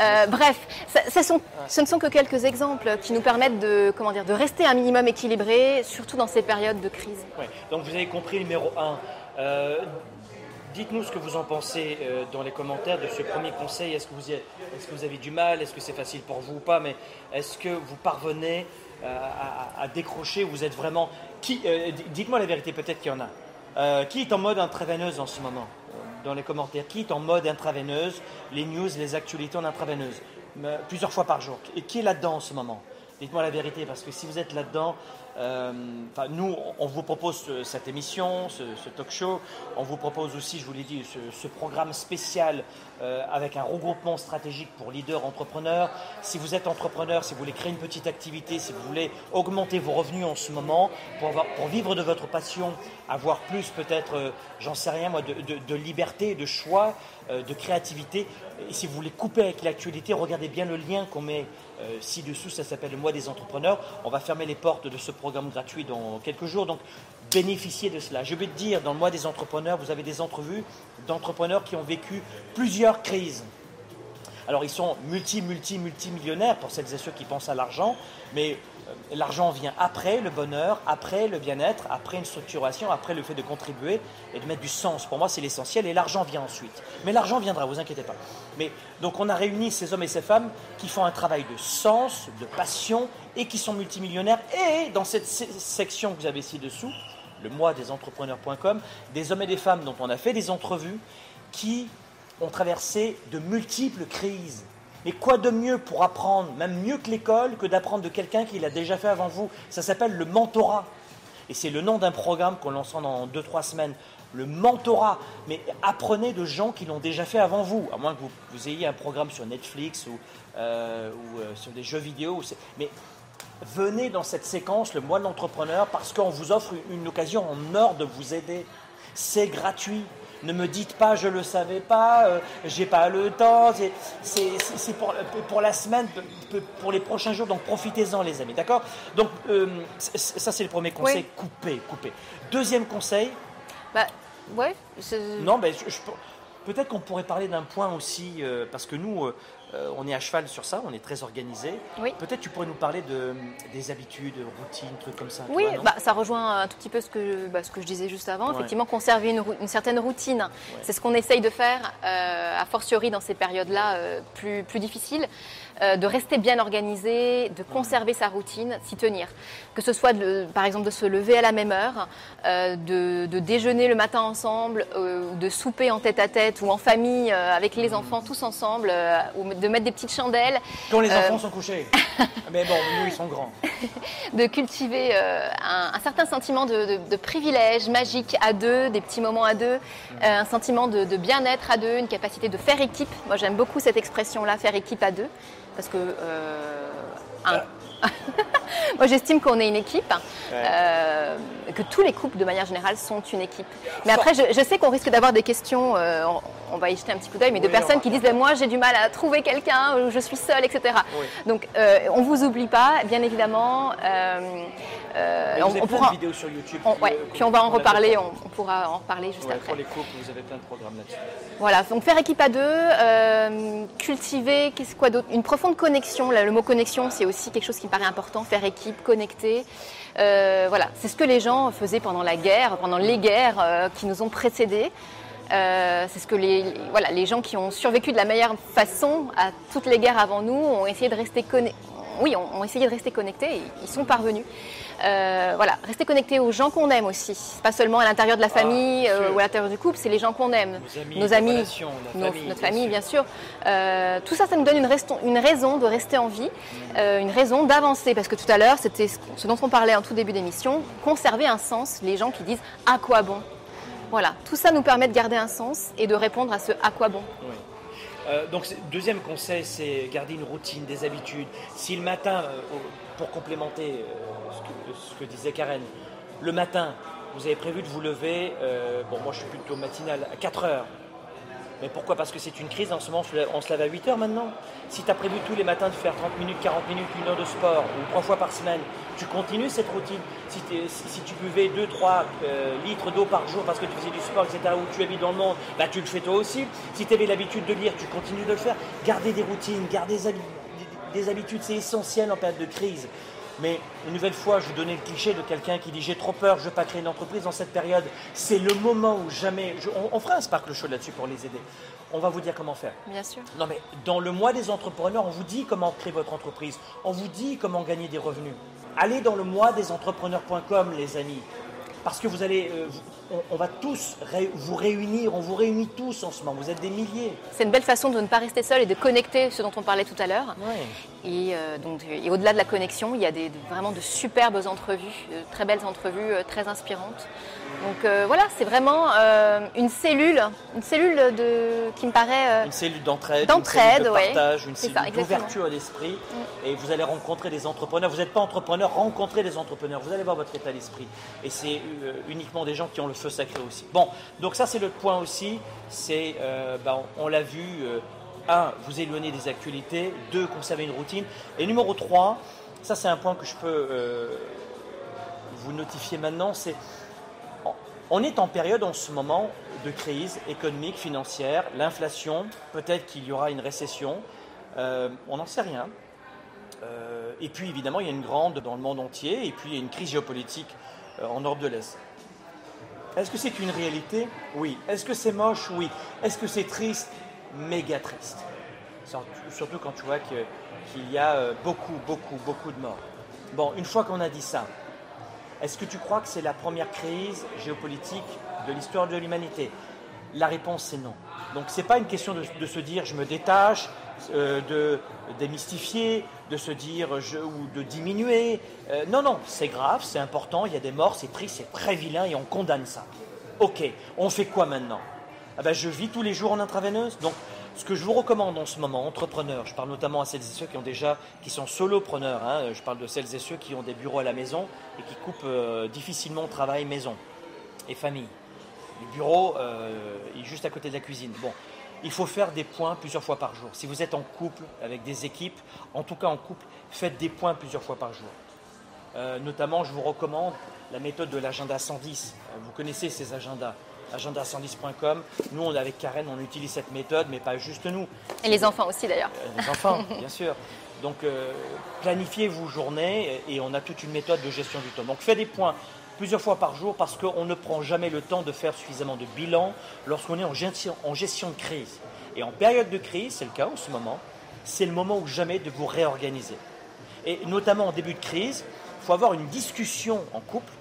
Euh, bref, ça- ça sont- ce ne sont que quelques exemples qui nous permettent de, comment dire, de rester un minimum équilibré, surtout dans ces périodes de crise. Ouais. Donc vous avez compris numéro 1. Dites-nous ce que vous en pensez euh, dans les commentaires de ce premier conseil. Est-ce que, vous y êtes- est-ce que vous avez du mal? Est-ce que c'est facile pour vous ou pas? Mais est-ce que vous parvenez euh, à, à- décrocher? Vous êtes vraiment... Qui, euh, dites-moi la vérité, peut-être qu'il y en a. Euh, qui est en mode intraveineuse en ce moment? Euh, Dans les commentaires. Qui est en mode intraveineuse Les news, les actualités en intraveineuse Plusieurs fois par jour. Et qui est là-dedans en ce moment? Dites-moi la vérité, parce que si vous êtes là-dedans, euh, nous, on vous propose ce- cette émission, ce, talk show. On vous propose aussi, je vous l'ai dit, ce, programme spécial euh, avec un regroupement stratégique pour leaders entrepreneurs. Si vous êtes entrepreneur, si vous voulez créer une petite activité, si vous voulez augmenter vos revenus en ce moment, pour, avoir- pour vivre de votre passion, avoir plus peut-être, euh, j'en sais rien moi, de, de- liberté, de choix, de créativité. Et si vous voulez couper avec l'actualité, regardez bien le lien qu'on met euh, ci-dessous, ça s'appelle le mois des entrepreneurs. On va fermer les portes de ce programme gratuit dans quelques jours, donc bénéficiez de cela. Je vais te dire, dans le mois des entrepreneurs, vous avez des entrevues d'entrepreneurs qui ont vécu plusieurs crises. Alors ils sont multi, multi, multimillionnaires pour celles et ceux qui pensent à l'argent, mais euh, l'argent vient après le bonheur, après le bien-être, après une structuration, après le fait de contribuer et de mettre du sens. Pour moi, c'est l'essentiel et l'argent vient ensuite. Mais l'argent viendra, vous inquiétez pas. Mais donc on a réuni ces hommes et ces femmes qui font un travail de sens, de passion et qui sont multimillionnaires. Et dans cette se- section que vous avez ci-dessous, le mois des entrepreneurs.com, des hommes et des femmes dont on a fait des entrevues qui ont traversé de multiples crises. Mais quoi de mieux pour apprendre, même mieux que l'école, que d'apprendre de quelqu'un qui l'a déjà fait avant vous? Ça s'appelle le mentorat. Et c'est le nom d'un programme qu'on lancera dans 2-3 semaines. Le mentorat. Mais apprenez de gens qui l'ont déjà fait avant vous. À moins que vous, ayez un programme sur Netflix ou, euh, euh, sur des jeux vidéo. Mais venez dans cette séquence, le mois de l'entrepreneur, parce qu'on vous offre une occasion en or de vous aider. C'est gratuit. Ne me dites pas je le savais pas, euh, j'ai pas le temps. c'est- pour, pour la semaine, pour les prochains jours. Donc profitez-en, les amis, d'accord? Donc euh, ça c'est le premier conseil. Oui. Coupez, coupez. Deuxième conseil. Bah, ouais, Non, ben je- je- peut-être qu'on pourrait parler d'un point aussi, euh, parce que nous, euh, on est à cheval sur ça, on est très organisé. Oui. Peut-être tu pourrais nous parler de, des habitudes, routines, trucs comme ça. Oui, vois, bah, ça rejoint un tout petit peu ce que, bah, ce que je disais juste avant. Ouais. Effectivement, conserver une certaine routine, c'est ce qu'on essaye de faire, euh, a fortiori dans ces périodes-là euh, plus, plus difficiles, euh, de rester bien organisé, de conserver sa routine, s'y tenir. Que ce soit, de- par exemple, de se lever à la même heure, euh, de, de déjeuner le matin ensemble, euh, de souper en tête-à-tête ou en famille avec les enfants tous ensemble, ou de mettre des petites chandelles. Quand les enfants sont couchés. Mais bon, nous, ils sont grands. de cultiver un, un certain sentiment de, privilège magique à deux, des petits moments à deux, euh, un sentiment de bien-être à deux, une capacité de faire équipe. Moi, j'aime beaucoup cette expression-là, faire équipe à deux, parce que euh, un- moi, j'estime qu'on est une équipe, euh, que tous les couples, de manière générale, sont une équipe. Mais après, je, je sais qu'on risque d'avoir des questions. euh, on, on va y jeter un petit coup d'œil, mais de Oui, personnes qui disent moi, j'ai du mal à trouver quelqu'un, je suis seule, etc. Oui. Donc, euh, on vous oublie pas, bien évidemment. Euh, on, pourra, vidéos sur YouTube. on- qui, ouais, puis on va en reparler, on, on pourra en reparler juste Ouais, après. pour les couples, vous avez plein de programmes là-dessus. Voilà, donc faire équipe à deux, euh, cultiver, qu'est-ce quoi d'autre? Une profonde connexion. Là, le mot connexion, c'est aussi quelque chose qui me paraît important. Faire équipe, connecter. Euh, voilà, c'est ce que les gens faisaient pendant la guerre, pendant les guerres qui nous ont précédés. Euh, c'est ce que les, les- voilà, les gens qui ont survécu de la meilleure façon à toutes les guerres avant nous ont essayé de rester connectés. Oui, ont, ont essayé de rester connectés et ils sont parvenus. Euh, voilà, rester connectés aux gens qu'on aime aussi. Pas seulement à l'intérieur de la famille bien euh, ou à l'intérieur du couple, c'est les gens qu'on aime. Nos amis, nos nos- famille, notre bien famille, bien sûr. Euh, tout ça, ça nous donne une, raison- une raison de rester en vie, une raison d'avancer. Parce que tout à l'heure, c'était ce ce dont on parlait en tout début d'émission, conserver un sens. Les gens qui disent à quoi bon? Voilà, tout ça nous permet de garder un sens et de répondre à ce à quoi bon. Oui. Euh, donc, deuxième conseil, c'est garder une routine, des habitudes. Si le matin, euh, pour complémenter euh, ce, que, disait Karen, le matin, vous avez prévu de vous lever, bon, moi je suis plutôt matinal, à 4 heures. Mais pourquoi? Parce que c'est une crise en ce moment, on se lève- à 8 heures maintenant. Si tu as prévu tous les matins de faire 30 minutes, 40 minutes, une heure de sport, ou trois fois par semaine, tu continues cette routine. Si, tu buvais 2-3 litres d'eau par jour parce que tu faisais du sport, etc., où tu habites dans le monde, bah, tu le fais toi aussi. Si tu avais l'habitude de lire, tu continues de le faire. Garder des routines, garder des habitudes, c'est essentiel en période de crise. Mais une nouvelle fois, je vous donnais le cliché de quelqu'un qui dit j'ai trop peur, je ne veux pas créer une entreprise dans cette période. C'est le moment où jamais. je- on, on fera un Sparkle Show là-dessus pour les aider. On va vous dire comment faire. Bien sûr. Non mais dans le mois des entrepreneurs, on vous dit comment créer votre entreprise. On vous dit comment gagner des revenus. Allez dans le mois des entrepreneurs.com les amis. Parce que vous allez, euh, vous- on, on va tous ré- vous réunir, on vous réunit tous en ce moment. Vous êtes des milliers. C'est une belle façon de ne pas rester seul et de connecter ce dont on parlait tout à l'heure. Et, euh, donc, et au-delà de la connexion, il y a des, de- vraiment de superbes entrevues, de très belles entrevues, euh, très inspirantes. Donc euh, voilà, c'est vraiment euh, une cellule, une cellule de, qui me paraît. euh, Une cellule d'entraide, D'entraide, une cellule de ouais. partage, une cellule ça. Mm. d'ouverture à l'esprit. Et vous allez rencontrer des entrepreneurs. Vous n'êtes pas entrepreneur, rencontrez des entrepreneurs. Vous allez voir votre état d'esprit. Et c'est uniquement des gens qui ont le feu sacré aussi. Bon, donc ça c'est le point aussi. C'est, euh, bah, on, on l'a vu, un, vous éloigner des actualités. Deux, conserver une routine. Et numéro trois, ça c'est un point que je peux vous notifier maintenant, c'est on est en période en ce moment de crise économique, financière, l'inflation, peut-être qu'il y aura une récession, euh, on n'en sait rien. Euh, et puis évidemment, il y a une grande dans le monde entier, et puis il y a une crise géopolitique euh, en Europe de l'Est. Est-ce que c'est une réalité? Oui. Est-ce que c'est moche? Oui. Est-ce que c'est triste? Méga triste. Surtout- quand tu vois qu'il y a beaucoup, beaucoup, beaucoup de morts. Bon, une fois qu'on a dit ça, est-ce que tu crois que c'est la première crise géopolitique de l'histoire de l'humanité? La réponse c'est non. Donc c'est pas une question de, se dire je me détache, euh, de démystifier, de se dire je, ou de diminuer. Euh, non, non, c'est grave, c'est important, il y a des morts, c'est triste, c'est très vilain et on condamne ça. Ok, on fait quoi maintenant? Ah ben, Je vis tous les jours en intraveineuse. Ce que je vous recommande en ce moment, entrepreneurs, je parle notamment à celles et ceux qui ont déjà, qui sont solopreneurs, hein, je parle de celles et ceux qui ont des bureaux à la maison et qui coupent euh, difficilement travail, maison et famille. Le bureau euh, est juste à côté de la cuisine. Bon, il faut faire des points plusieurs fois par jour. Si vous êtes en couple avec des équipes, en tout cas en couple, faites des points plusieurs fois par jour. Euh, notamment, je vous recommande la méthode de l'agenda 110. Euh, Vous connaissez ces agendas. agenda110.com. Nous, on, avec Karen, on utilise cette méthode, mais pas juste nous. Et les enfants aussi d'ailleurs. Euh, les enfants, bien sûr. Donc, euh, planifiez vos journées et on a toute une méthode de gestion du temps. Donc, faites des points plusieurs fois par jour parce qu'on ne prend jamais le temps de faire suffisamment de bilan lorsqu'on est en gestion, en gestion de crise. Et en période de crise, c'est le cas en ce moment, c'est le moment ou jamais de vous réorganiser. Et notamment en début de crise, il faut avoir une discussion en couple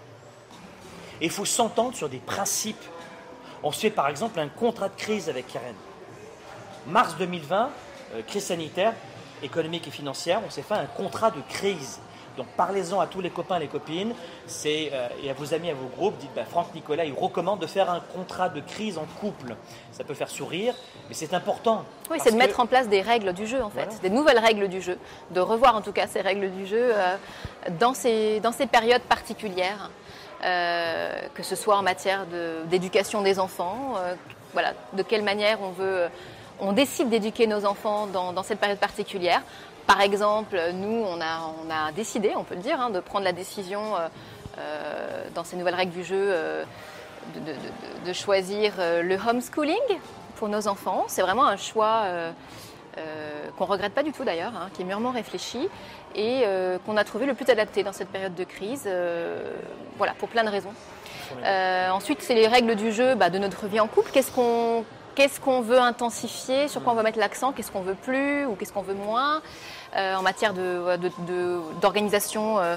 et il faut s'entendre sur des principes. On se fait par exemple un contrat de crise avec Karen. Mars 2020, euh, crise sanitaire, économique et financière, on s'est fait un contrat de crise. Donc parlez-en à tous les copains et les copines, c'est, euh, et à vos amis, à vos groupes, dites bah, Franck Nicolas, il recommande de faire un contrat de crise en couple. Ça peut faire sourire, mais c'est important. Oui, c'est de mettre en place des règles du jeu en fait, des nouvelles règles du jeu, de revoir en tout cas ces règles du jeu euh, dans, ces, dans ces périodes particulières. Euh, que ce soit en matière d'éducation des enfants, voilà, de quelle manière on veut, on décide d'éduquer nos enfants dans, cette période particulière. Par exemple, nous, on a, décidé, on peut le dire, hein, de prendre la décision euh, euh, dans ces nouvelles règles du jeu euh, de, choisir le homeschooling pour nos enfants. C'est vraiment un choix qu'on ne regrette pas du tout d'ailleurs, hein, qui est mûrement réfléchi et qu'on a trouvé le plus adapté dans cette période de crise, voilà, pour plein de raisons. ensuite, c'est les règles du jeu bah, de notre vie en couple. Qu'est-ce qu'on qu'on veut intensifier, sur quoi on veut mettre l'accent, qu'est-ce qu'on veut plus ou qu'est-ce qu'on veut moins? Euh, en matière d'organisation euh,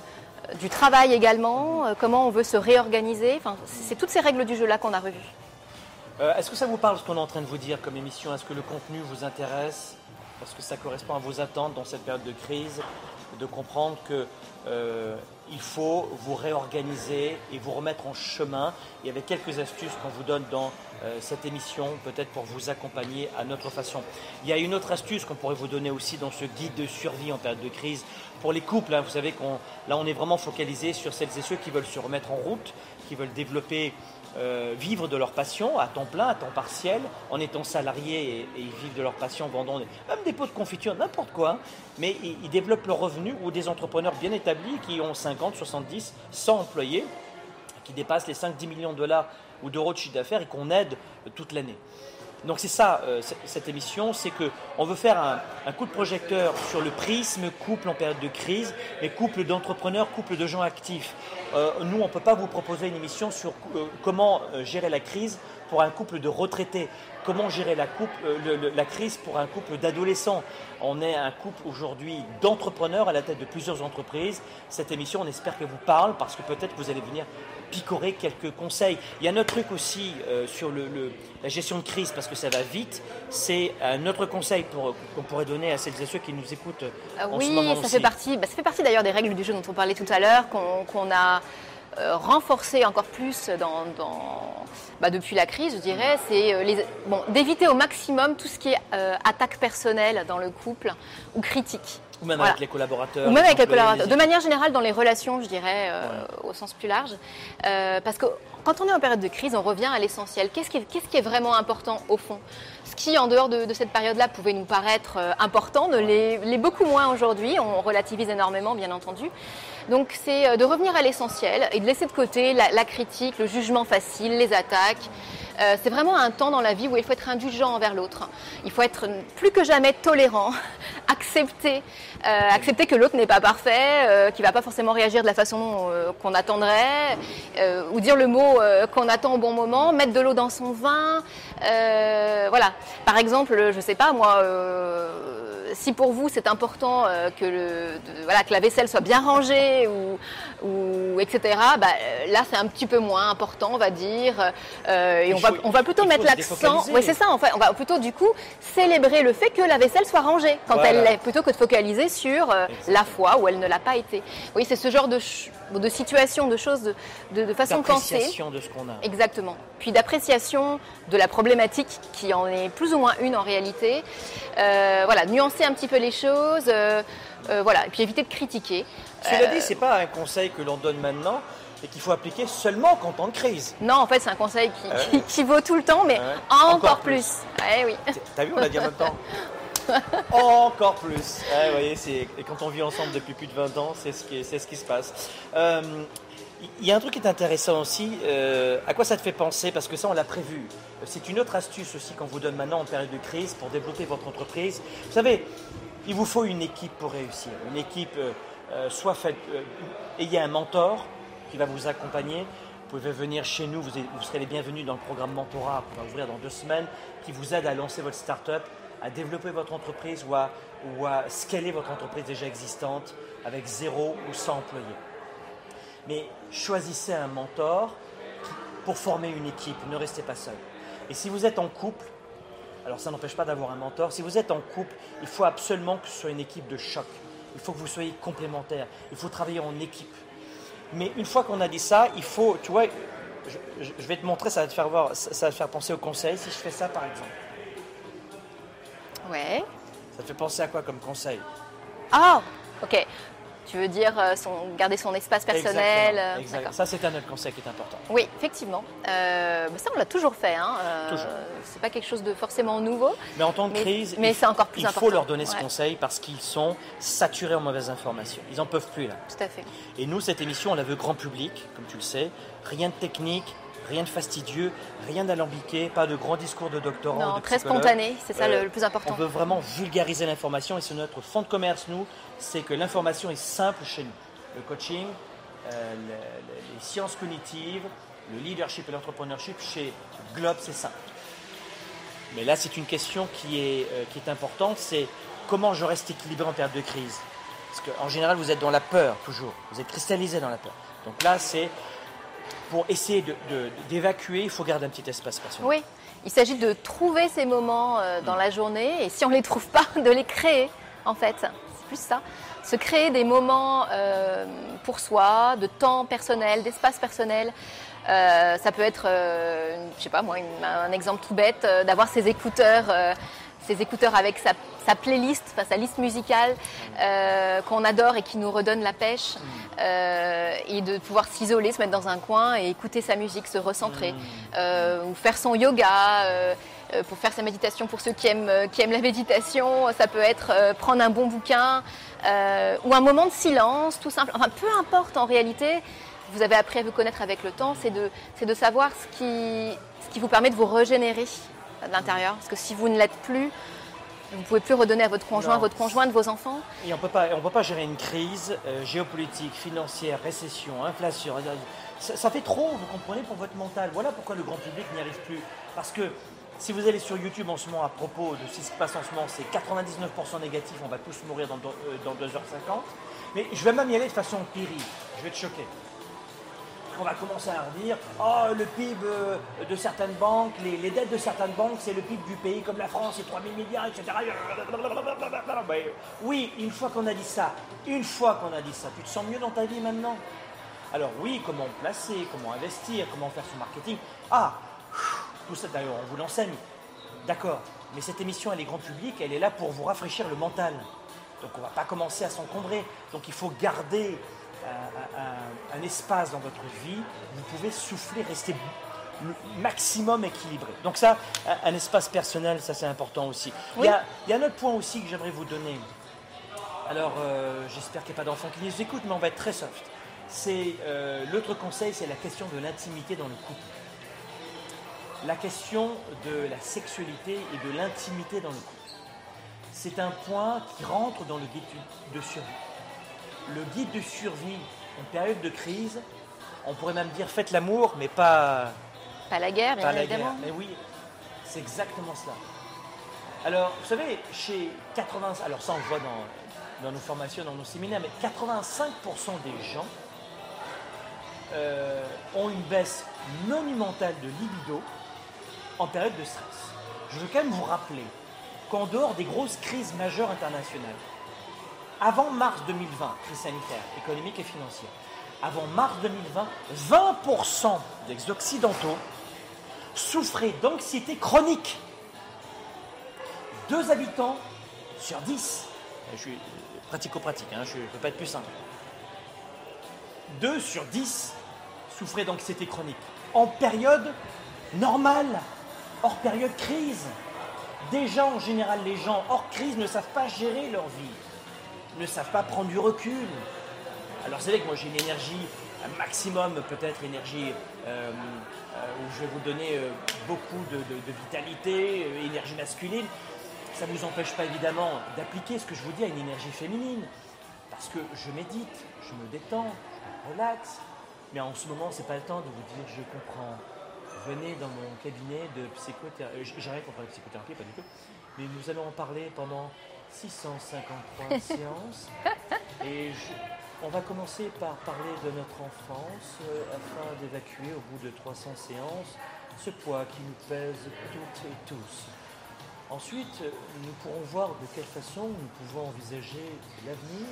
du travail également, euh, comment on veut se réorganiser? Enfin, c'est toutes ces règles du jeu-là qu'on a revues. Est-ce que ça vous parle ce qu'on est en train de vous dire comme émission? Est-ce que le contenu vous intéresse? Parce que ça correspond à vos attentes dans cette période de crise, de comprendre que il faut vous réorganiser et vous remettre en chemin. Il y avait quelques astuces qu'on vous donne dans euh, cette émission, peut-être pour vous accompagner à notre façon. Il y a une autre astuce qu'on pourrait vous donner aussi dans ce guide de survie en période de crise. Pour les couples, hein, vous savez qu'on là on est vraiment focalisé sur celles et ceux qui veulent se remettre en route, qui veulent développer euh, vivre de leur passion à temps plein, à temps partiel, en étant salariés et, ils vivent de leur passion, vendant même des pots de confiture, n'importe quoi, mais ils, développent leur revenu ou des entrepreneurs bien établis qui ont 50, 70, 100 employés, qui dépassent les 5-10 millions de dollars ou d'euros de chiffre d'affaires et qu'on aide toute l'année. Donc c'est ça, euh, cette émission, c'est qu'on veut faire un, coup de projecteur sur le prisme couple en période de crise, mais couple d'entrepreneurs, couple de gens actifs. Euh, nous, on ne peut pas vous proposer une émission sur euh, comment gérer la crise pour un couple de retraités, comment gérer la, la crise pour un couple d'adolescents. On est un couple aujourd'hui d'entrepreneurs à la tête de plusieurs entreprises. Cette émission, on espère qu'elle vous parle parce que peut-être vous allez venir picorer quelques conseils. Il y a un autre truc aussi euh, sur le, la gestion de crise, parce que ça va vite. C'est un autre conseil qu'on pourrait donner à celles et ceux qui nous écoutent ah en oui, ce moment ça Fait partie, bah, ça fait partie d'ailleurs des règles du jeu dont on parlait tout à l'heure, qu'on a euh, renforcé encore plus dans, bah, depuis la crise, je dirais, c'est euh, bon, d'éviter au maximum tout ce qui est attaque personnelle dans le couple ou critique. Ou même avec les collaborateurs. Ou même avec les collaborateurs. De manière générale, dans les relations, je dirais, euh, au sens plus large. Euh, parce que quand on est en période de crise, on revient à l'essentiel. Qu'est-ce qui, est vraiment important au fond? Ce qui, en dehors de, cette période-là, pouvait nous paraître euh, important, ne l'est beaucoup moins aujourd'hui. On relativise énormément, bien entendu. Donc c'est de revenir à l'essentiel et de laisser de côté la, critique, le jugement facile, les attaques. Euh, c'est vraiment un temps dans la vie où il faut être indulgent envers l'autre. Il faut être plus que jamais tolérant, accepter, euh, accepter que l'autre n'est pas parfait, euh, qu'il va pas forcément réagir de la façon qu'on attendrait, ou dire le mot qu'on attend au bon moment, mettre de l'eau dans son vin. voilà. Par exemple, je sais pas moi si pour vous c'est important que, voilà, que la vaisselle soit bien rangée ou, ou etc., bah, là c'est un petit peu moins important, on va dire. et on va on va plutôt mettre l'accent. Oui, c'est ça. En fait, on va plutôt du coup célébrer le fait que la vaisselle soit rangée quand elle l'est, plutôt que de focaliser sur euh, la fois où elle ne l'a pas été. Oui, c'est ce genre de, de situation, de choses, de, de, façon de penser. D'appréciation de ce qu'on a. Exactement. Puis d'appréciation de la problématique qui en est plus ou moins une en réalité. Euh, voilà, nuancer un petit peu les choses. Euh, voilà, et puis éviter de critiquer. Cela dit, c'est pas un conseil que l'on donne maintenant et qu'il faut appliquer seulement en temps de crise. Non, en fait, c'est un conseil qui, vaut tout le temps, mais encore, plus. Eh oui. T'as vu, on l'a dit en même temps. encore plus. Eh, voyez, et quand on vit ensemble depuis plus de 20 ans, c'est ce qui, c'est se passe. Euh, Il y a un truc qui est intéressant aussi. euh, à quoi ça te fait penser Parce que ça, on l'a prévu. C'est une autre astuce aussi qu'on vous donne maintenant en période de crise pour développer votre entreprise. Vous savez, il vous faut une équipe pour réussir. Une équipe, euh, soit faites, euh, ayez un mentor qui va vous accompagner. Vous pouvez venir chez nous, vous, vous serez les bienvenus dans le programme Mentorat qu'on va ouvrir dans deux semaines, qui vous aide à lancer votre start-up, à développer votre entreprise ou à, scaler votre entreprise déjà existante avec zéro ou 100 employés. Mais choisissez un mentor pour former une équipe, ne restez pas seul. Et si vous êtes en couple, alors ça n'empêche pas d'avoir un mentor, si vous êtes en couple, il faut absolument que ce soit une équipe de choc. Il faut que vous soyez complémentaires, il faut travailler en équipe. Mais une fois qu'on a dit ça, il faut, tu vois, je, je- vais te montrer, ça va te faire voir, ça va te faire penser au conseil. Si je fais ça par exemple, Ouais. ça te fait penser à quoi comme conseil Ah, ok. Tu veux dire euh, son- garder son espace personnel Exactement, euh. Ça, c'est un autre conseil qui est important. Oui, effectivement. Euh, bah ça, on l'a toujours fait. Hein. Euh, Toujours. C'est pas quelque chose de forcément nouveau. Mais en temps de Mais- crise, mais il- c'est encore plus il important. faut leur donner ce Ouais. conseil parce qu'ils sont saturés en mauvaises informations. Ils en peuvent plus là. Tout à fait. Et nous, cette émission, on la veut grand public, comme tu le sais. Rien de technique, rien de fastidieux, rien d'alambiqué, pas de grands discours de doctorants. Non, ou de très spontané, c'est ça le- Euh, le plus important. On veut vraiment vulgariser l'information et c'est notre fond de commerce, nous, c'est que l'information est simple chez nous. Le coaching, euh, le- le- les sciences cognitives, le leadership et l'entrepreneurship, chez Globe, c'est simple. Mais là, c'est une question qui est, euh, qui est importante, c'est comment je reste équilibré en période de crise? Parce qu'en général, vous êtes dans la peur, toujours. Vous êtes cristallisé dans la peur. Donc là, c'est pour essayer d'évacuer, il faut garder un petit espace personnel. Oui, il s'agit de trouver ces moments euh, dans la journée et si on ne les trouve pas, de les créer en fait. C'est plus ça. Se créer des moments euh, pour soi, de temps personnel, d'espace personnel. Euh, ça peut être, euh, je sais pas moi, un exemple tout bête, d'avoir ses écouteurs, ses écouteurs avec sa, sa playlist, enfin, sa liste musicale euh, qu'on adore et qui nous redonne la pêche, euh, et de pouvoir s'isoler, se mettre dans un coin et écouter sa musique, se recentrer, euh, ou faire son yoga. pour faire sa méditation, pour ceux qui aiment, qui aiment la méditation, ça peut être prendre un bon bouquin ou un moment de silence, tout simple. Enfin, peu importe en réalité, vous avez appris à vous connaître avec le temps, c'est de, savoir ce qui, ce qui vous permet de vous régénérer de l'intérieur. Parce que si vous ne l'êtes plus, vous ne pouvez plus redonner à votre conjoint, Non. votre conjointe, vos enfants. Et on on peut pas gérer une crise euh, géopolitique, financière, récession, inflation. euh, Ça, ça fait trop, vous comprenez, pour votre mental. Voilà pourquoi le grand public n'y arrive plus. Parce que si vous allez sur YouTube en ce moment à propos de ce qui se passe en ce moment, c'est 99% négatif, on va tous mourir dans, deux- euh, dans 2h50. Mais je vais même y aller de façon empirique. Je vais te choquer. On va commencer à redire Oh, le PIB euh, de certaines banques, les, les dettes de certaines banques, c'est le PIB du pays, comme la France, c'est 3 000 milliards, etc. Oui, une fois qu'on a dit ça, une fois qu'on a dit ça, tu te sens mieux dans ta vie maintenant? Alors, oui, comment placer, comment investir, comment faire son marketing? Ah, tout ça d'ailleurs, on vous l'enseigne. D'accord, mais cette émission, elle est grand public, elle est là pour vous rafraîchir le mental. Donc, on ne va pas commencer à s'encombrer. Donc, il faut garder un, un- un espace dans votre vie, vous pouvez souffler, rester le maximum équilibré. Donc ça, un, espace personnel, ça c'est important aussi. Il, y a, il y a un autre point aussi que j'aimerais vous donner. Alors, euh, j'espère qu'il n'y a pas d'enfants qui nous écoutent, mais on va être très soft. C'est euh, l'autre conseil, c'est la question de l'intimité dans le couple. La question de la sexualité et de l'intimité dans le couple. C'est un point qui rentre dans le guide de survie le guide de survie en période de crise, on pourrait même dire faites l'amour, mais pas, Pas la guerre, bien pas la évidemment. guerre. Mais oui, c'est exactement cela. Alors, vous savez, chez 80, alors ça on le voit dans, dans nos formations, dans nos séminaires, mais 85% des gens euh, ont une baisse monumentale de libido en période de stress. Je veux quand même vous rappeler qu'en dehors des grosses crises majeures internationales, avant mars 2020, crise sanitaire, économique et financière, avant mars 2020, 20% des Occidentaux souffraient d'anxiété chronique. Deux habitants sur 10. Je suis pratico-pratique, hein, je ne peux pas être plus simple. Deux sur 10 souffraient d'anxiété chronique. En période normale, hors période crise. Déjà, en général, les gens hors crise ne savent pas gérer leur vie ne savent pas prendre du recul. Alors c'est vrai que moi j'ai une énergie un maximum peut-être énergie, où je vais vous donner beaucoup de, vitalité, énergie masculine, ça ne vous empêche pas évidemment d'appliquer ce que je vous dis à une énergie féminine. Parce que je médite, je me détends, je me relaxe. Mais en ce moment, ce n'est pas le temps de vous dire je comprends. Venez dans mon cabinet de psychothérapie. Euh, j'arrête pour parler de psychothérapie, pas du tout. Mais nous allons en parler pendant 653 séances. Et on va commencer par parler de notre enfance euh, afin d'évacuer au bout de 300 séances ce poids qui nous pèse toutes et tous. Ensuite, nous pourrons voir de quelle façon nous pouvons envisager l'avenir.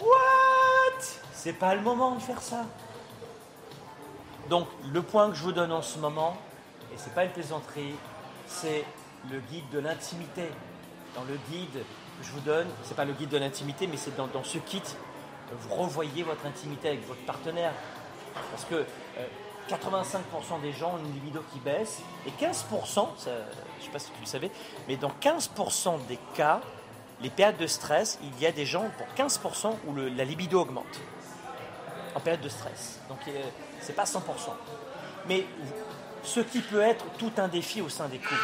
What? C'est pas le moment de faire ça. Donc, le point que je vous donne en ce moment, et c'est pas une plaisanterie, c'est le guide de l'intimité. Dans le guide que je vous donne, c'est pas le guide de l'intimité, mais c'est dans, ce kit, vous revoyez votre intimité avec votre partenaire. Parce que euh, 85% des gens ont une libido qui baisse et 15%, je ne sais pas si tu le savais, mais dans 15% des cas, les périodes de stress, il y a des gens pour 15% où la libido augmente en période de stress. Donc euh, ce n'est pas 100%. Mais ce qui peut être tout un défi au sein des couples,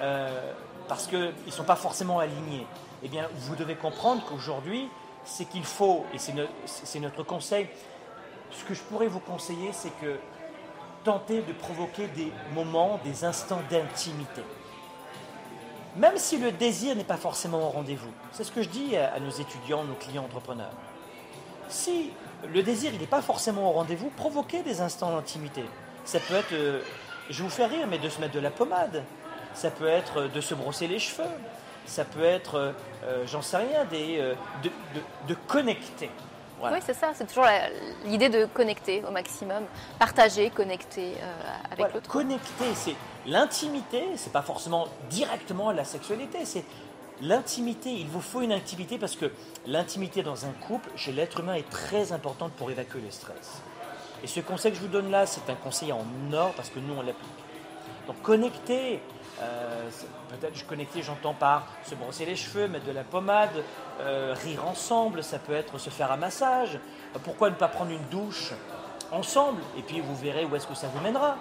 euh, parce qu'ils ne sont pas forcément alignés, eh bien vous devez comprendre qu'aujourd'hui, c'est qu'il faut, et c'est notre conseil, ce que je pourrais vous conseiller, c'est que tentez de provoquer des moments, des instants d'intimité. Même si le désir n'est pas forcément au rendez-vous. C'est ce que je dis à nos étudiants, nos clients entrepreneurs. Si le désir n'est pas forcément au rendez-vous, provoquez des instants d'intimité. Ça peut être, euh, je vous fais rire, mais de se mettre de la pommade. Ça peut être euh, de se brosser les cheveux. Ça peut être, euh, j'en sais rien, des, de connecter. Oui, c'est ça. C'est toujours l'idée de connecter au maximum, partager, connecter euh, avec l'autre. Connecter, c'est l'intimité. C'est pas forcément directement la sexualité. C'est l'intimité. Il vous faut une intimité parce que l'intimité dans un couple, chez l'être humain, est très importante pour évacuer le stress. Et ce conseil que je vous donne là, c'est un conseil en or parce que nous, on l'applique. Donc connecter, euh, peut-être je connectais, j'entends par se brosser les cheveux, mettre de la pommade, euh, rire ensemble, ça peut être se faire un massage. Pourquoi ne pas prendre une douche ensemble et puis vous verrez où est-ce que ça vous mènera.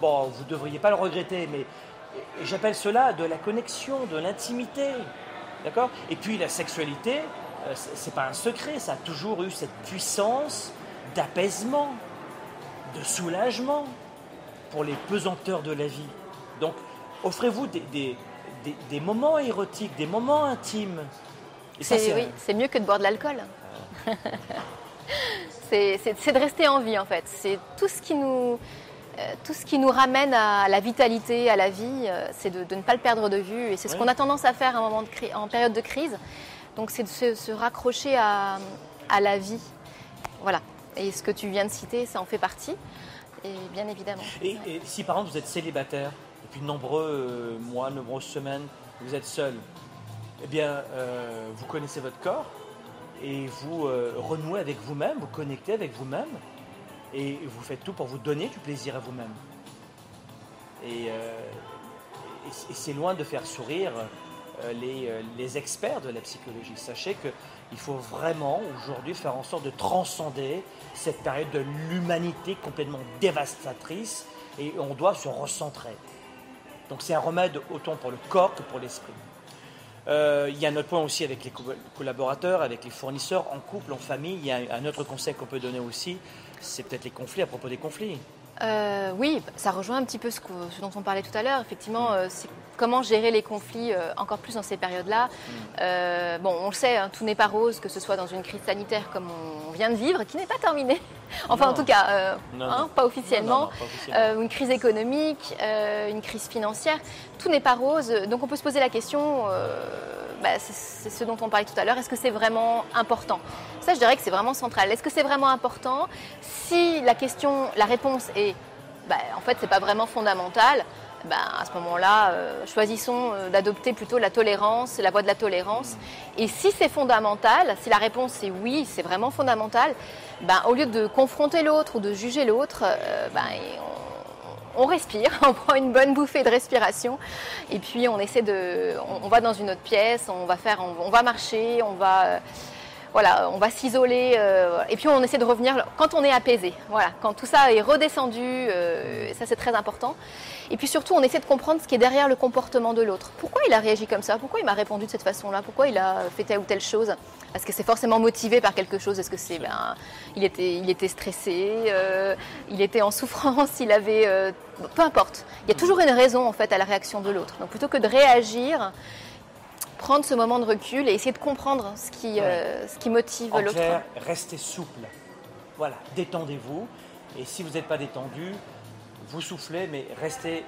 Bon, vous ne devriez pas le regretter, mais j'appelle cela de la connexion, de l'intimité. D'accord? Et puis la sexualité, euh, c'est pas un secret, ça a toujours eu cette puissance d'apaisement, de soulagement pour les pesanteurs de la vie. Donc, offrez-vous des, des, moments érotiques, des moments intimes. C'est, oui, c'est mieux que de boire de l'alcool. c'est, de rester en vie en fait. C'est tout ce qui nous, euh, tout ce qui nous ramène à la vitalité, à la vie, euh, c'est de, ne pas le perdre de vue. Et c'est ce qu'on a tendance à faire un moment de en période de crise. Donc c'est de se, raccrocher à, à, la vie. Voilà. Et ce que tu viens de citer, ça en fait partie. Et bien évidemment. et si par exemple vous êtes célibataire, depuis de nombreux euh, mois, de nombreuses semaines, vous êtes seul, eh bien, euh, vous connaissez votre corps et vous euh, renouez avec vous-même, vous connectez avec vous-même et vous faites tout pour vous donner du plaisir à vous-même. Et, c'est loin de faire sourire les, les, experts de la psychologie. Sachez qu'il faut vraiment aujourd'hui faire en sorte de transcender cette période de l'humanité complètement dévastatrice et on doit se recentrer. Donc c'est un remède autant pour le corps que pour l'esprit. Euh, il y a un autre point aussi avec les collaborateurs, avec les fournisseurs, en couple, en famille. Il y a un autre conseil qu'on peut donner aussi, c'est peut-être les conflits à propos des conflits. Euh, oui, ça rejoint un petit peu ce, dont on parlait tout à l'heure. Effectivement, euh, c'est comment gérer les conflits encore plus dans ces périodes-là. Mm. bon, on le sait, hein, tout n'est pas rose, que ce soit dans une crise sanitaire comme on vient de vivre, qui n'est pas terminée. enfin, en tout cas, hein, pas officiellement. une crise économique, une crise financière, tout n'est pas rose. Donc, on peut se poser la question. Bah, c'est ce dont on parlait tout à l'heure. Est-ce que c'est vraiment important? Ça, je dirais que c'est vraiment central. Est-ce que c'est vraiment important? Si la question, la réponse est, bah, en fait, c'est pas vraiment fondamental. Ben, à ce moment-là, euh, choisissons euh, d'adopter plutôt la tolérance, la voie de la tolérance. Et si c'est fondamental, si la réponse est oui, c'est vraiment fondamental, ben, au lieu de confronter l'autre ou de juger l'autre, euh, ben, on respire, on prend une bonne bouffée de respiration et puis on essaie de, on, va dans une autre pièce, on va faire, on, va marcher, on va, voilà, on va s'isoler euh, et puis on essaie de revenir quand on est apaisé. Voilà, quand tout ça est redescendu, euh, ça c'est très important. Et puis surtout, on essaie de comprendre ce qui est derrière le comportement de l'autre. Pourquoi il a réagi comme ça? Pourquoi il m'a répondu de cette façon-là? Pourquoi il a fait telle ou telle chose? Est-ce que c'est forcément motivé par quelque chose? Est-ce que c'est ben, il était, il était stressé, euh, il était en souffrance, il avait, peu importe. Il y a toujours une raison en fait à la réaction de l'autre. Donc plutôt que de réagir prendre ce moment de recul et essayer de comprendre ce qui, euh, ce qui motive l'autre. Restez souple. Voilà, détendez-vous. Et si vous n'êtes pas détendu, vous soufflez, mais restez.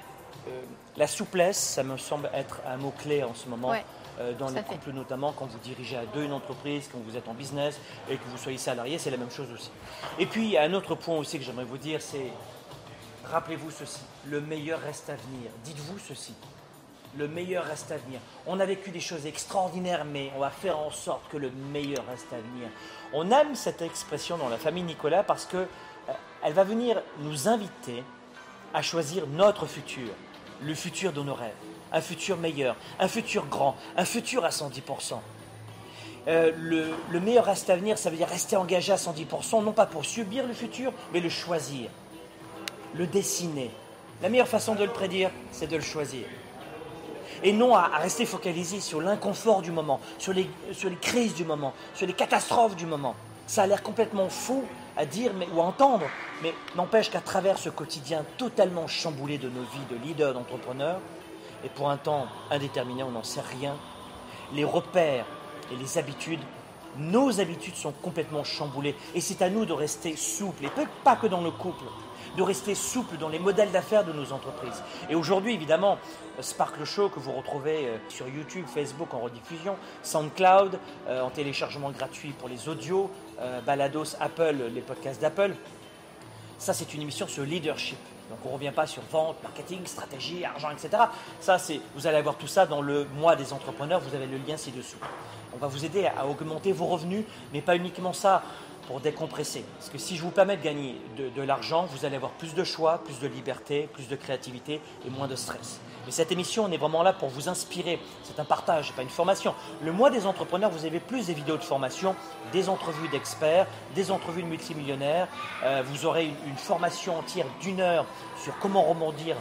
Euh, la souplesse, ça me semble être un mot-clé en ce moment. Euh, dans les couples notamment, quand vous dirigez à deux une entreprise, quand vous êtes en business et que vous soyez salarié, c'est la même chose aussi. Et puis, il y a un autre point aussi que j'aimerais vous dire, c'est rappelez-vous ceci, le meilleur reste à venir. Dites-vous ceci, le meilleur reste à venir. On a vécu des choses extraordinaires, mais on va faire en sorte que le meilleur reste à venir. On aime cette expression dans la famille Nicolas parce que euh, elle va venir nous inviter à choisir notre futur, le futur de nos rêves, un futur meilleur, un futur grand, un futur à 110%. Euh, le, le, meilleur reste à venir, ça veut dire rester engagé à 110%, non pas pour subir le futur, mais le choisir, le dessiner. La meilleure façon de le prédire, c'est de le choisir et non à, rester focalisé sur l'inconfort du moment, sur les, sur les crises du moment, sur les catastrophes du moment. Ça a l'air complètement fou à dire ou à entendre, mais n'empêche qu'à travers ce quotidien totalement chamboulé de nos vies de leaders, d'entrepreneurs, et pour un temps indéterminé, on n'en sait rien, les repères et les habitudes, nos habitudes sont complètement chamboulées. Et c'est à nous de rester souples, et pas que dans le couple, de rester souple dans les modèles d'affaires de nos entreprises. Et aujourd'hui, évidemment, Sparkle Show que vous retrouvez euh, sur YouTube, Facebook en rediffusion, SoundCloud euh, en téléchargement gratuit pour les audios, euh, Balados, Apple, les podcasts d'Apple. Ça, c'est une émission sur leadership. Donc on ne revient pas sur vente, marketing, stratégie, argent, etc. Ça, c'est, vous allez avoir tout ça dans le mois des entrepreneurs, vous avez le lien ci-dessous. Va vous aider à augmenter vos revenus, mais pas uniquement ça pour décompresser. Parce que si je vous permets de gagner de, l'argent, vous allez avoir plus de choix, plus de liberté, plus de créativité et moins de stress. Mais cette émission, on est vraiment là pour vous inspirer. C'est un partage, pas une formation. Le mois des entrepreneurs, vous avez plus des vidéos de formation, des entrevues d'experts, des entrevues de multimillionnaires. Euh, vous aurez une, formation entière d'une heure sur comment rebondir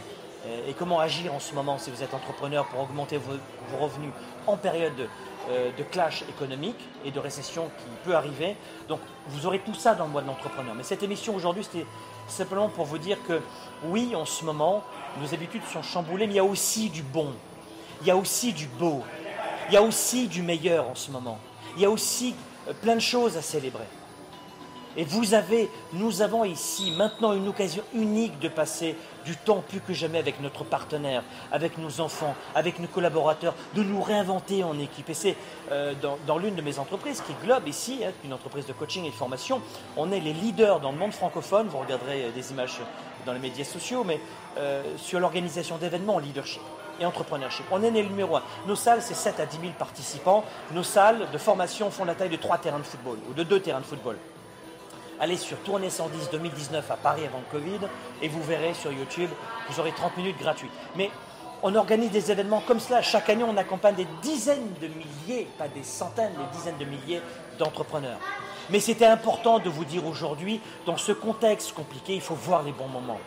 euh, et comment agir en ce moment si vous êtes entrepreneur pour augmenter vos, vos revenus en période de, de clash économique et de récession qui peut arriver. Donc vous aurez tout ça dans le mois de l'entrepreneur. Mais cette émission aujourd'hui, c'était simplement pour vous dire que oui, en ce moment, nos habitudes sont chamboulées, mais il y a aussi du bon, il y a aussi du beau, il y a aussi du meilleur en ce moment. Il y a aussi euh, plein de choses à célébrer. Et vous avez, nous avons ici maintenant une occasion unique de passer du temps plus que jamais avec notre partenaire, avec nos enfants, avec nos collaborateurs, de nous réinventer en équipe. Et c'est euh, dans, l'une de mes entreprises qui globe ici, hein, une entreprise de coaching et de formation, on est les leaders dans le monde francophone, vous regarderez euh, des images dans les médias sociaux, mais euh, sur l'organisation d'événements en leadership et entrepreneurship. On est né le numéro un. Nos salles, c'est 7 à 10 000 participants. Nos salles de formation font la taille de 3 terrains de football ou de 2 terrains de football allez sur Tournée 110 2019 à Paris avant le Covid et vous verrez sur YouTube, vous aurez 30 minutes gratuites. Mais on organise des événements comme cela. Chaque année, on accompagne des dizaines de milliers, pas des centaines, des dizaines de milliers d'entrepreneurs. Mais c'était important de vous dire aujourd'hui, dans ce contexte compliqué, il faut voir les bons moments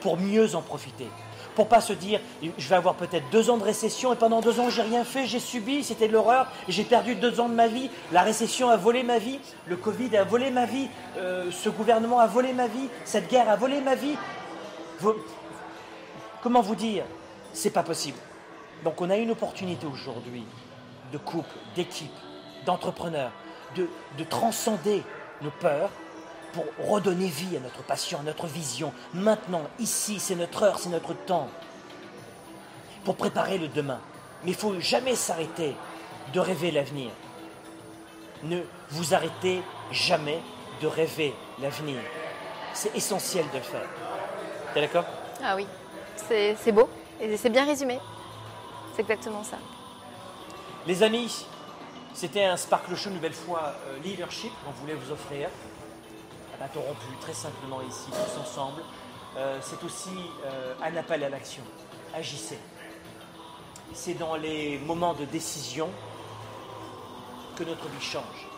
pour mieux en profiter pour pas se dire je vais avoir peut-être deux ans de récession et pendant deux ans j'ai rien fait, j'ai subi, c'était l'horreur, j'ai perdu deux ans de ma vie, la récession a volé ma vie, le Covid a volé ma vie, euh, ce gouvernement a volé ma vie, cette guerre a volé ma vie. Comment vous dire C'est pas possible. Donc on a une opportunité aujourd'hui de couple, d'équipe, d'entrepreneurs, de, de transcender nos peurs pour redonner vie à notre passion, à notre vision. Maintenant, ici, c'est notre heure, c'est notre temps. Pour préparer le demain. Mais il ne faut jamais s'arrêter de rêver l'avenir. Ne vous arrêtez jamais de rêver l'avenir. C'est essentiel de le faire. T'es d'accord? Ah oui, c'est beau et c'est bien résumé. C'est exactement ça. Les amis, c'était un Sparkle Show, nouvelle fois euh, Leadership qu'on voulait vous offrir interrompu très simplement ici, tous ensemble. Euh, c'est aussi euh, un appel à l'action. Agissez. C'est dans les moments de décision que notre vie change.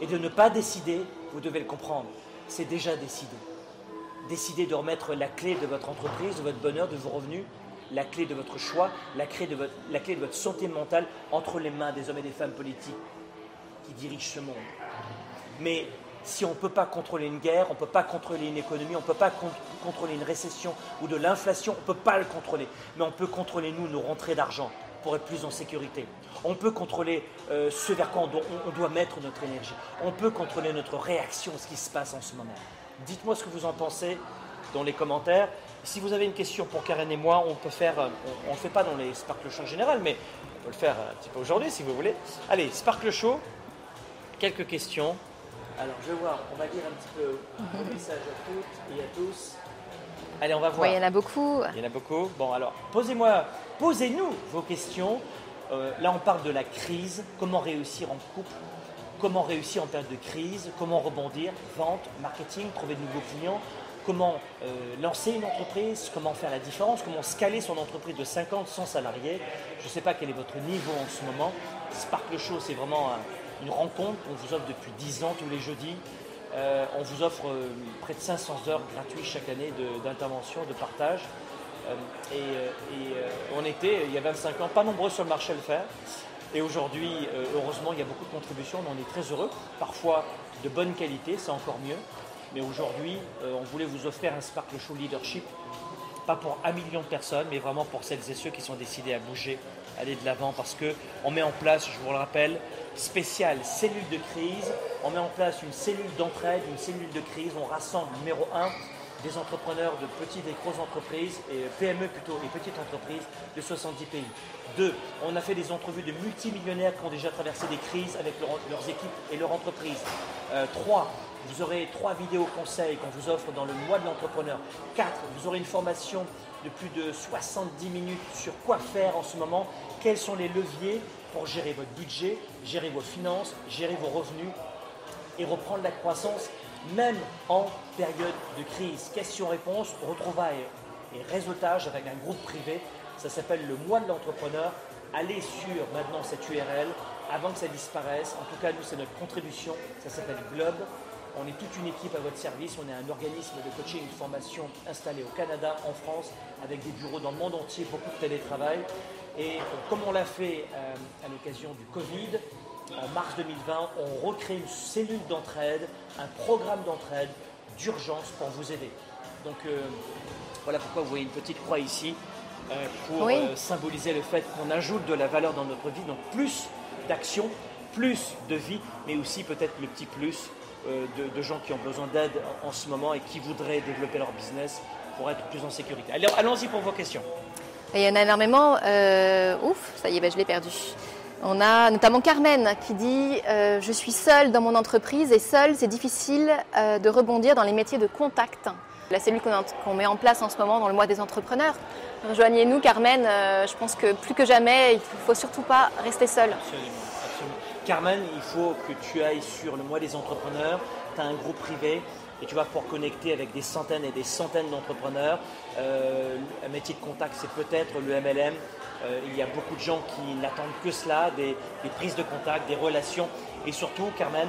Et de ne pas décider, vous devez le comprendre, c'est déjà décidé. Décidez de remettre la clé de votre entreprise, de votre bonheur, de vos revenus, la clé de votre choix, la clé de votre, la clé de votre santé mentale entre les mains des hommes et des femmes politiques qui dirigent ce monde. Mais si on ne peut pas contrôler une guerre, on ne peut pas contrôler une économie, on ne peut pas contrôler une récession ou de l'inflation, on ne peut pas le contrôler. Mais on peut contrôler, nous, nos rentrées d'argent pour être plus en sécurité. On peut contrôler euh, ce vers quoi on doit, mettre notre énergie. On peut contrôler notre réaction à ce qui se passe en ce moment. Dites-moi ce que vous en pensez dans les commentaires. Si vous avez une question pour Karen et moi, on peut faire, euh, on ne le fait pas dans les Sparkle Show en général, mais on peut le faire un petit peu aujourd'hui si vous voulez. Allez, Sparkle Show, quelques questions. Alors, je vais voir, on va lire un petit peu le message à toutes et à tous. Allez, on va voir. Oui, il y en a beaucoup. Il y en a beaucoup. Bon, alors, posez-moi, posez-nous vos questions. Euh, là, on parle de la crise. Comment réussir en couple? Comment réussir en période de crise? Comment rebondir? Vente, marketing, trouver de nouveaux clients Comment euh, lancer une entreprise? Comment faire la différence? Comment scaler son entreprise de 50, 100 salariés? Je ne sais pas quel est votre niveau en ce moment. Sparkle Show, c'est vraiment un une rencontre qu'on vous offre depuis 10 ans tous les jeudis. Euh, on vous offre euh, près de 500 heures gratuites chaque année d'intervention, de, partage. Euh, et, on était, il y a 25 ans, pas nombreux sur le marché à le faire. Et aujourd'hui, heureusement, il y a beaucoup de contributions, on est très heureux. Parfois de bonne qualité, c'est encore mieux. Mais aujourd'hui, on voulait vous offrir un Sparkle Show Leadership, pas pour un million de personnes, mais vraiment pour celles et ceux qui sont décidés à bouger, aller de l'avant, parce qu'on met en place, je vous le rappelle, spéciale cellule de crise. On met en place une cellule d'entraide, une cellule de crise. On rassemble, numéro un, des entrepreneurs de petites et grosses entreprises, et PME plutôt, et petites entreprises de 70 pays. Deux, on a fait des entrevues de multimillionnaires qui ont déjà traversé des crises avec leurs équipes et leur entreprise. Euh, trois, vous aurez trois vidéos conseils qu'on vous offre dans le mois de l'entrepreneur. Quatre, vous aurez une formation de plus de 70 minutes sur quoi faire en ce moment, quels sont les leviers pour gérer votre budget, gérer vos finances, gérer vos revenus et reprendre la croissance même en période de crise. Question-réponse, retrouvailles et réseautage avec un groupe privé. Ça s'appelle le mois de l'entrepreneur. Allez sur maintenant cette URL avant que ça disparaisse. En tout cas, nous, c'est notre contribution. Ça s'appelle Globe. On est toute une équipe à votre service. On est un organisme de coaching et de formation installé au Canada, en France, avec des bureaux dans le monde entier, beaucoup de télétravail. Et comme on l'a fait euh, à l'occasion du Covid, en mars 2020, on recrée une cellule d'entraide, un programme d'entraide d'urgence pour vous aider. Donc euh, voilà pourquoi vous voyez une petite croix ici euh, pour symboliser le fait qu'on ajoute de la valeur dans notre vie, donc plus d'action, plus de vie, mais aussi peut-être le petit plus de, gens qui ont besoin d'aide en, ce moment et qui voudraient développer leur business pour être plus en sécurité. Allons-y pour vos questions. Il y en a énormément. Euh, ouf, ça y est, ben, je l'ai perdu. On a notamment Carmen qui dit euh, Je suis seule dans mon entreprise et seule, c'est difficile euh, de rebondir dans les métiers de contact. La cellule qu'on met en place en ce moment dans le mois des entrepreneurs. Rejoignez-nous, Carmen. je pense que plus que jamais, il ne faut surtout pas rester seule. Absolument, absolument. Carmen, il faut que tu ailles sur le mois des entrepreneurs. Tu as un groupe privé et tu vas pouvoir connecter avec des centaines et des centaines d'entrepreneurs. Euh, un métier de contact, c'est peut-être le MLM. Euh, il y a beaucoup de gens qui n'attendent que cela, des, prises de contact, des relations. Et surtout, Carmen,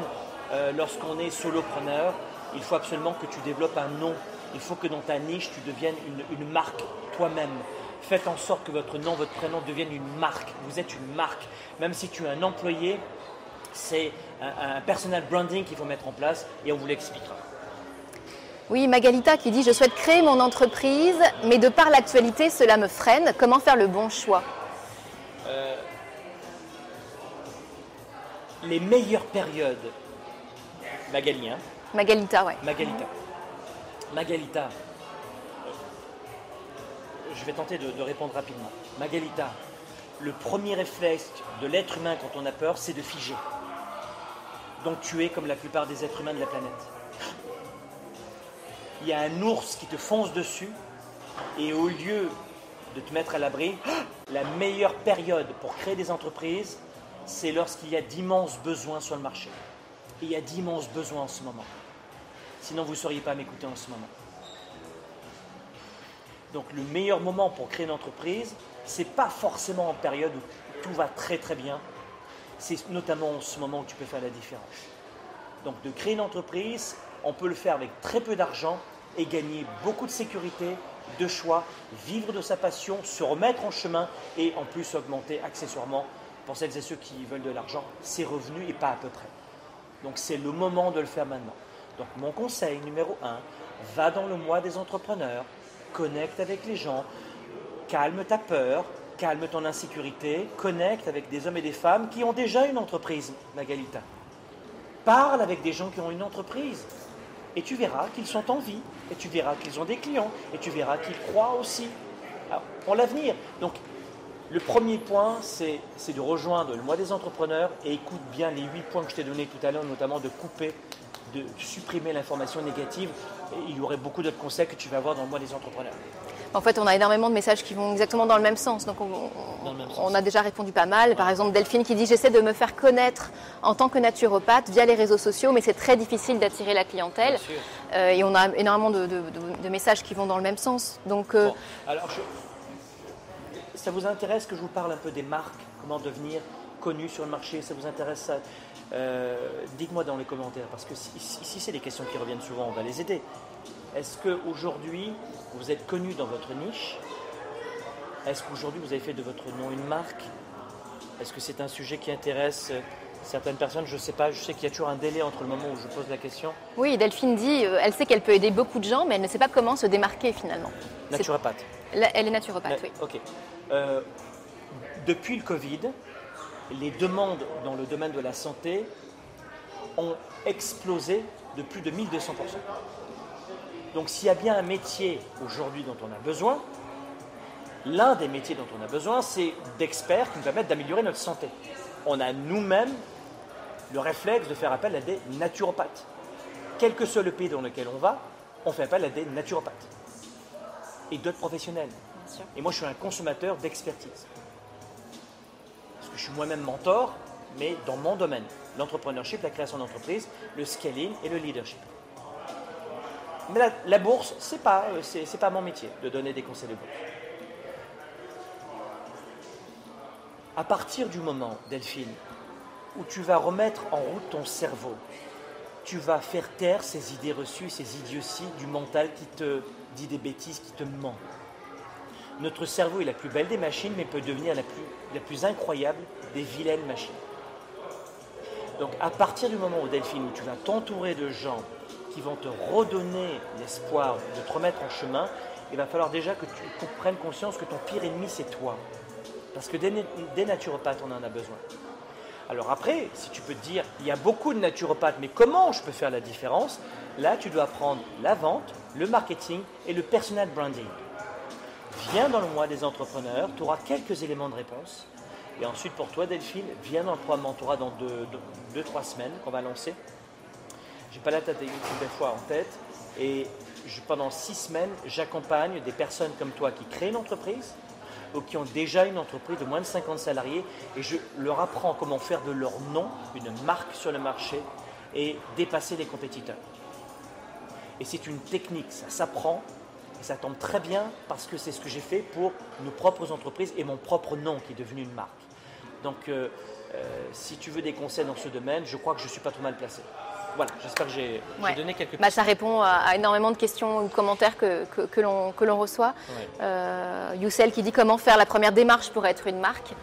euh, lorsqu'on est solopreneur, il faut absolument que tu développes un nom. Il faut que dans ta niche, tu deviennes une, marque toi-même. Faites en sorte que votre nom, votre prénom devienne une marque. Vous êtes une marque. Même si tu es un employé, c'est un, un personal branding qu'il faut mettre en place et on vous l'expliquera. Oui, Magalita qui dit Je souhaite créer mon entreprise, mais de par l'actualité, cela me freine. Comment faire le bon choix? Euh, Les meilleures périodes. Magali, hein? Magalita, ouais. Magalita. Magalita. Je vais tenter de, de répondre rapidement. Magalita, le premier réflexe de l'être humain quand on a peur, c'est de figer. Donc tu es comme la plupart des êtres humains de la planète il y a un ours qui te fonce dessus, et au lieu de te mettre à l'abri, la meilleure période pour créer des entreprises, c'est lorsqu'il y a d'immenses besoins sur le marché. Et il y a d'immenses besoins en ce moment. Sinon, vous ne sauriez pas m'écouter en ce moment. Donc le meilleur moment pour créer une entreprise, ce n'est pas forcément en période où tout va très très bien. C'est notamment en ce moment où tu peux faire la différence. Donc de créer une entreprise, on peut le faire avec très peu d'argent et gagner beaucoup de sécurité, de choix, vivre de sa passion, se remettre en chemin et en plus augmenter accessoirement, pour celles et ceux qui veulent de l'argent, ses revenus et pas à peu près. Donc c'est le moment de le faire maintenant. Donc mon conseil numéro un, va dans le mois des entrepreneurs, connecte avec les gens, calme ta peur, calme ton insécurité, connecte avec des hommes et des femmes qui ont déjà une entreprise, Magalita. Parle avec des gens qui ont une entreprise. Et tu verras qu'ils sont en vie, et tu verras qu'ils ont des clients, et tu verras qu'ils croient aussi pour l'avenir. Donc, le premier point, c'est de rejoindre le mois des entrepreneurs et écoute bien les huit points que je t'ai donnés tout à l'heure, notamment de couper, de supprimer l'information négative. Il y aurait beaucoup d'autres conseils que tu vas voir dans le mois des entrepreneurs. En fait, on a énormément de messages qui vont exactement dans le même sens. Donc, on, a déjà répondu pas mal. Par exemple, Delphine qui dit J'essaie de me faire connaître en tant que naturopathe via les réseaux sociaux, mais c'est très difficile d'attirer la clientèle. Euh, et on a énormément de, messages qui vont dans le même sens. Donc, euh, alors, ça vous intéresse que je vous parle un peu des marques Comment devenir connu sur le marché? Ça vous intéresse euh, Dites-moi dans les commentaires, parce que si, si c'est des questions qui reviennent souvent, on va les aider. Est-ce qu'aujourd'hui, vous êtes connu dans votre niche? Est-ce qu'aujourd'hui, vous avez fait de votre nom une marque? Est-ce que c'est un sujet qui intéresse euh, certaines personnes? Je ne sais pas, je sais qu'il y a toujours un délai entre le moment où je pose la question. Oui, Delphine dit, euh, elle sait qu'elle peut aider beaucoup de gens, mais elle ne sait pas comment se démarquer finalement. Naturopathe. Elle est naturopathe, oui. Ok. Euh, depuis le Covid, les demandes dans le domaine de la santé ont explosé de plus de 1200%. Donc s'il y a bien un métier aujourd'hui dont on a besoin, l'un des métiers dont on a besoin, c'est d'experts qui nous permettent d'améliorer notre santé. On a nous-mêmes le réflexe de faire appel à des naturopathes. Quel que soit le pays dans lequel on va, on fait appel à des naturopathes et d'autres professionnels. Et moi, je suis un consommateur d'expertise. Parce que je suis moi-même mentor, mais dans mon domaine, l'entrepreneurship, la création d'entreprise, le scaling et le leadership. Mais la, bourse, ce n'est pas, euh, pas mon métier de donner des conseils de bourse. À partir du moment, Delphine, où tu vas remettre en route ton cerveau, tu vas faire taire ces idées reçues, ces idioties du mental qui te dit des bêtises, qui te ment. Notre cerveau est la plus belle des machines, mais peut devenir la plus, la plus incroyable des vilaines machines. Donc à partir du moment où Delphine, où tu vas t'entourer de gens qui vont te redonner l'espoir de te remettre en chemin, il va falloir déjà que tu prennes conscience que ton pire ennemi, c'est toi. Parce que des, naturopathes, on en a besoin. Alors après, si tu peux te dire, il y a beaucoup de naturopathes, mais comment je peux faire la différence? Là, tu dois prendre la vente, le marketing et le personal branding. Viens dans le mois des entrepreneurs, tu auras quelques éléments de réponse. Et ensuite, pour toi, Delphine, viens dans le programme Mentorat dans 2-3 semaines qu'on va lancer j'ai pas la tête des fois en tête. Et pendant six semaines, j'accompagne des personnes comme toi qui créent une entreprise ou qui ont déjà une entreprise de moins de 50 salariés et je leur apprends comment faire de leur nom une marque sur le marché et dépasser les compétiteurs. Et c'est une technique, ça s'apprend et ça tombe très bien parce que c'est ce que j'ai fait pour nos propres entreprises et mon propre nom qui est devenu une marque. Donc, euh, euh, si tu veux des conseils dans ce domaine, je crois que je ne suis pas trop mal placé. Voilà, j'espère que j'ai donné quelques bah, Ça répond à, énormément de questions ou de commentaires que, que, l'on reçoit. Euh, Youssel qui dit comment faire la première démarche pour être une marque.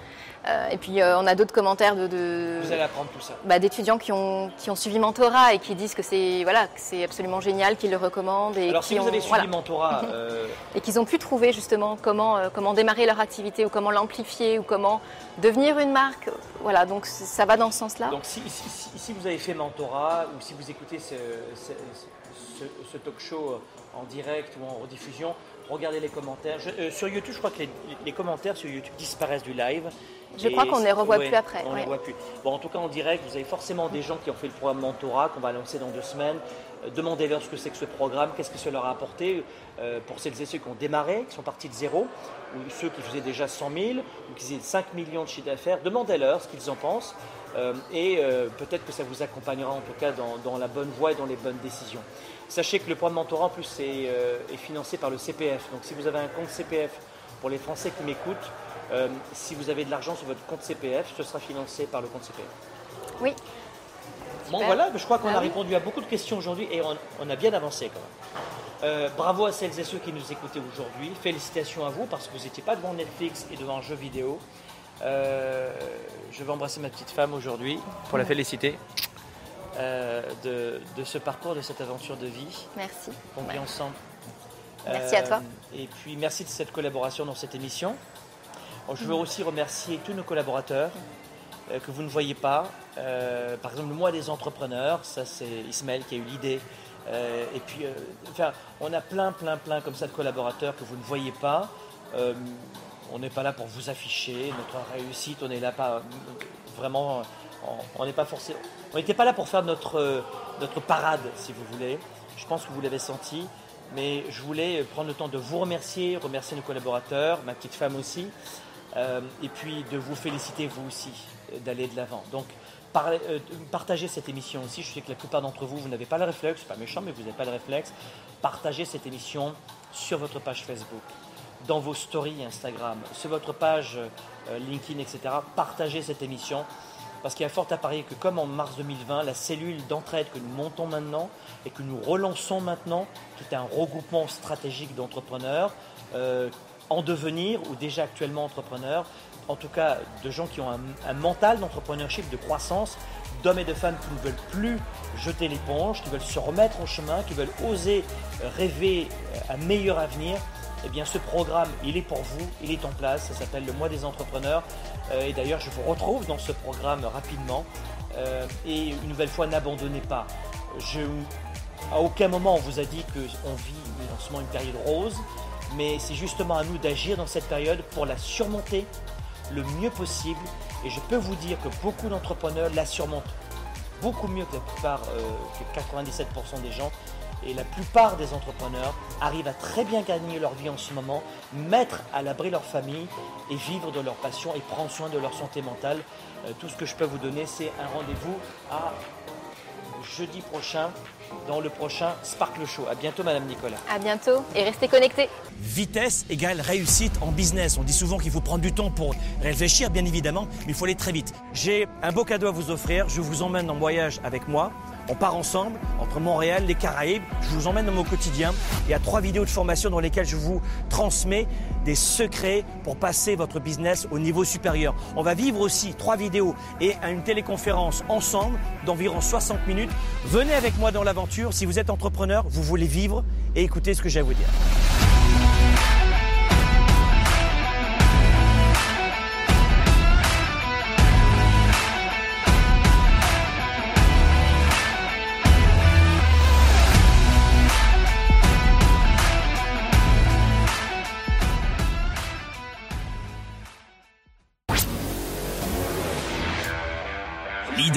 Euh, et puis euh, on a d'autres commentaires de, Vous allez apprendre tout ça. Bah, d'étudiants qui ont, qui ont suivi mentorat et qui disent que c'est voilà c'est absolument génial, qu'ils le recommandent. Et Alors si vous avez suivi mentorat et qu'ils ont pu trouver justement comment comment démarrer leur activité ou comment l'amplifier ou comment devenir une marque. Voilà donc ça va dans ce sens-là. Donc si, si, vous avez fait mentorat ou si vous écoutez ce, ce, talk show en direct ou en rediffusion, regardez les commentaires. sur YouTube, je crois que les, les, commentaires sur YouTube disparaissent du live. Je crois qu'on ne les revoit plus après. On ne les voit plus. Bon, en tout cas, en direct, vous avez forcément des gens qui ont fait le programme Mentorat qu'on va lancer dans deux semaines. Euh, demandez-leur ce que c'est que ce programme, qu'est-ce que ça leur a apporté euh, pour celles et ceux qui ont démarré, qui sont partis de zéro, ou ceux qui faisaient déjà 100 000, ou qui faisaient 5 millions de chiffre d'affaires. Demandez-leur ce qu'ils en pensent. Euh, et peut-être que ça vous accompagnera en tout cas dans, la bonne voie et dans les bonnes décisions. Sachez que le programme Mentorat en plus est, est financé par le CPF. Donc si vous avez un compte CPF pour les Français qui m'écoutent, euh, si vous avez de l'argent sur votre compte CPF, ce sera financé par le compte CPF. Oui. Bon voilà, je crois qu'on a répondu à beaucoup de questions aujourd'hui et on, a bien avancé quand même. Euh, bravo à celles et ceux qui nous écoutaient aujourd'hui. Félicitations à vous parce que vous n'étiez pas devant Netflix et devant un jeu vidéo. Euh, je vais embrasser ma petite femme aujourd'hui pour la féliciter euh, de, ce parcours, de cette aventure de vie. Merci. On vit ensemble. Merci à toi. Et puis merci de cette collaboration dans cette émission. Je veux aussi remercier tous nos collaborateurs que vous ne voyez pas. par exemple, moi des entrepreneurs, ça c'est Ismaël qui a eu l'idée euh, et puis, euh, enfin, on a plein, plein, plein comme ça de collaborateurs que vous ne voyez pas. Euh, on n'est pas là pour vous afficher notre réussite. On est là pas vraiment. On n'est pas. On n'était pas là pour faire notre notre parade, si vous voulez. Je pense que vous l'avez senti. Mais je voulais prendre le temps de vous remercier, remercier nos collaborateurs, ma petite femme aussi, et puis de vous féliciter vous aussi d'aller de l'avant. Donc euh, partagez cette émission aussi. Je sais que la plupart d'entre vous, vous n'avez pas le réflexe, pas méchant, mais vous n'avez pas le réflexe. Partagez cette émission sur votre page Facebook, dans vos stories Instagram, sur votre page euh, LinkedIn, etc. Partagez cette émission. Parce qu'il y a fort à parier que comme en mars 2020, la cellule d'entraide que nous montons maintenant et que nous relançons maintenant, qui est un regroupement stratégique d'entrepreneurs euh, en devenir ou déjà actuellement entrepreneurs, en tout cas de gens qui ont un, mental d'entrepreneurship, de croissance, d'hommes et de femmes qui ne veulent plus jeter l'éponge, qui veulent se remettre en chemin, qui veulent oser rêver un meilleur avenir, eh bien ce programme, il est pour vous, il est en place, ça s'appelle le mois des entrepreneurs. Euh, et d'ailleurs, je vous retrouve dans ce programme rapidement. Euh, et une nouvelle fois, n'abandonnez pas. Je, à aucun moment on vous a dit qu'on vit en ce moment une période rose, mais c'est justement à nous d'agir dans cette période pour la surmonter, le mieux possible. Et je peux vous dire que beaucoup d'entrepreneurs la surmontent beaucoup mieux que la plupart, euh, que 97% des gens. Et la plupart des entrepreneurs arrivent à très bien gagner leur vie en ce moment, mettre à l'abri leur famille et vivre de leur passion et prendre soin de leur santé mentale. Euh, tout ce que je peux vous donner, c'est un rendez-vous à jeudi prochain dans le prochain Sparkle Show. À bientôt, Madame Nicolas. À bientôt et restez connectés. Vitesse égale réussite en business. On dit souvent qu'il faut prendre du temps pour réfléchir, bien évidemment, mais il faut aller très vite. J'ai un beau cadeau à vous offrir. Je vous emmène en voyage avec moi. On part ensemble entre Montréal, les Caraïbes. Je vous emmène dans mon quotidien. Il y a trois vidéos de formation dans lesquelles je vous transmets des secrets pour passer votre business au niveau supérieur. On va vivre aussi trois vidéos et une téléconférence ensemble d'environ 60 minutes. Venez avec moi dans l'aventure. Si vous êtes entrepreneur, vous voulez vivre et écoutez ce que j'ai à vous dire.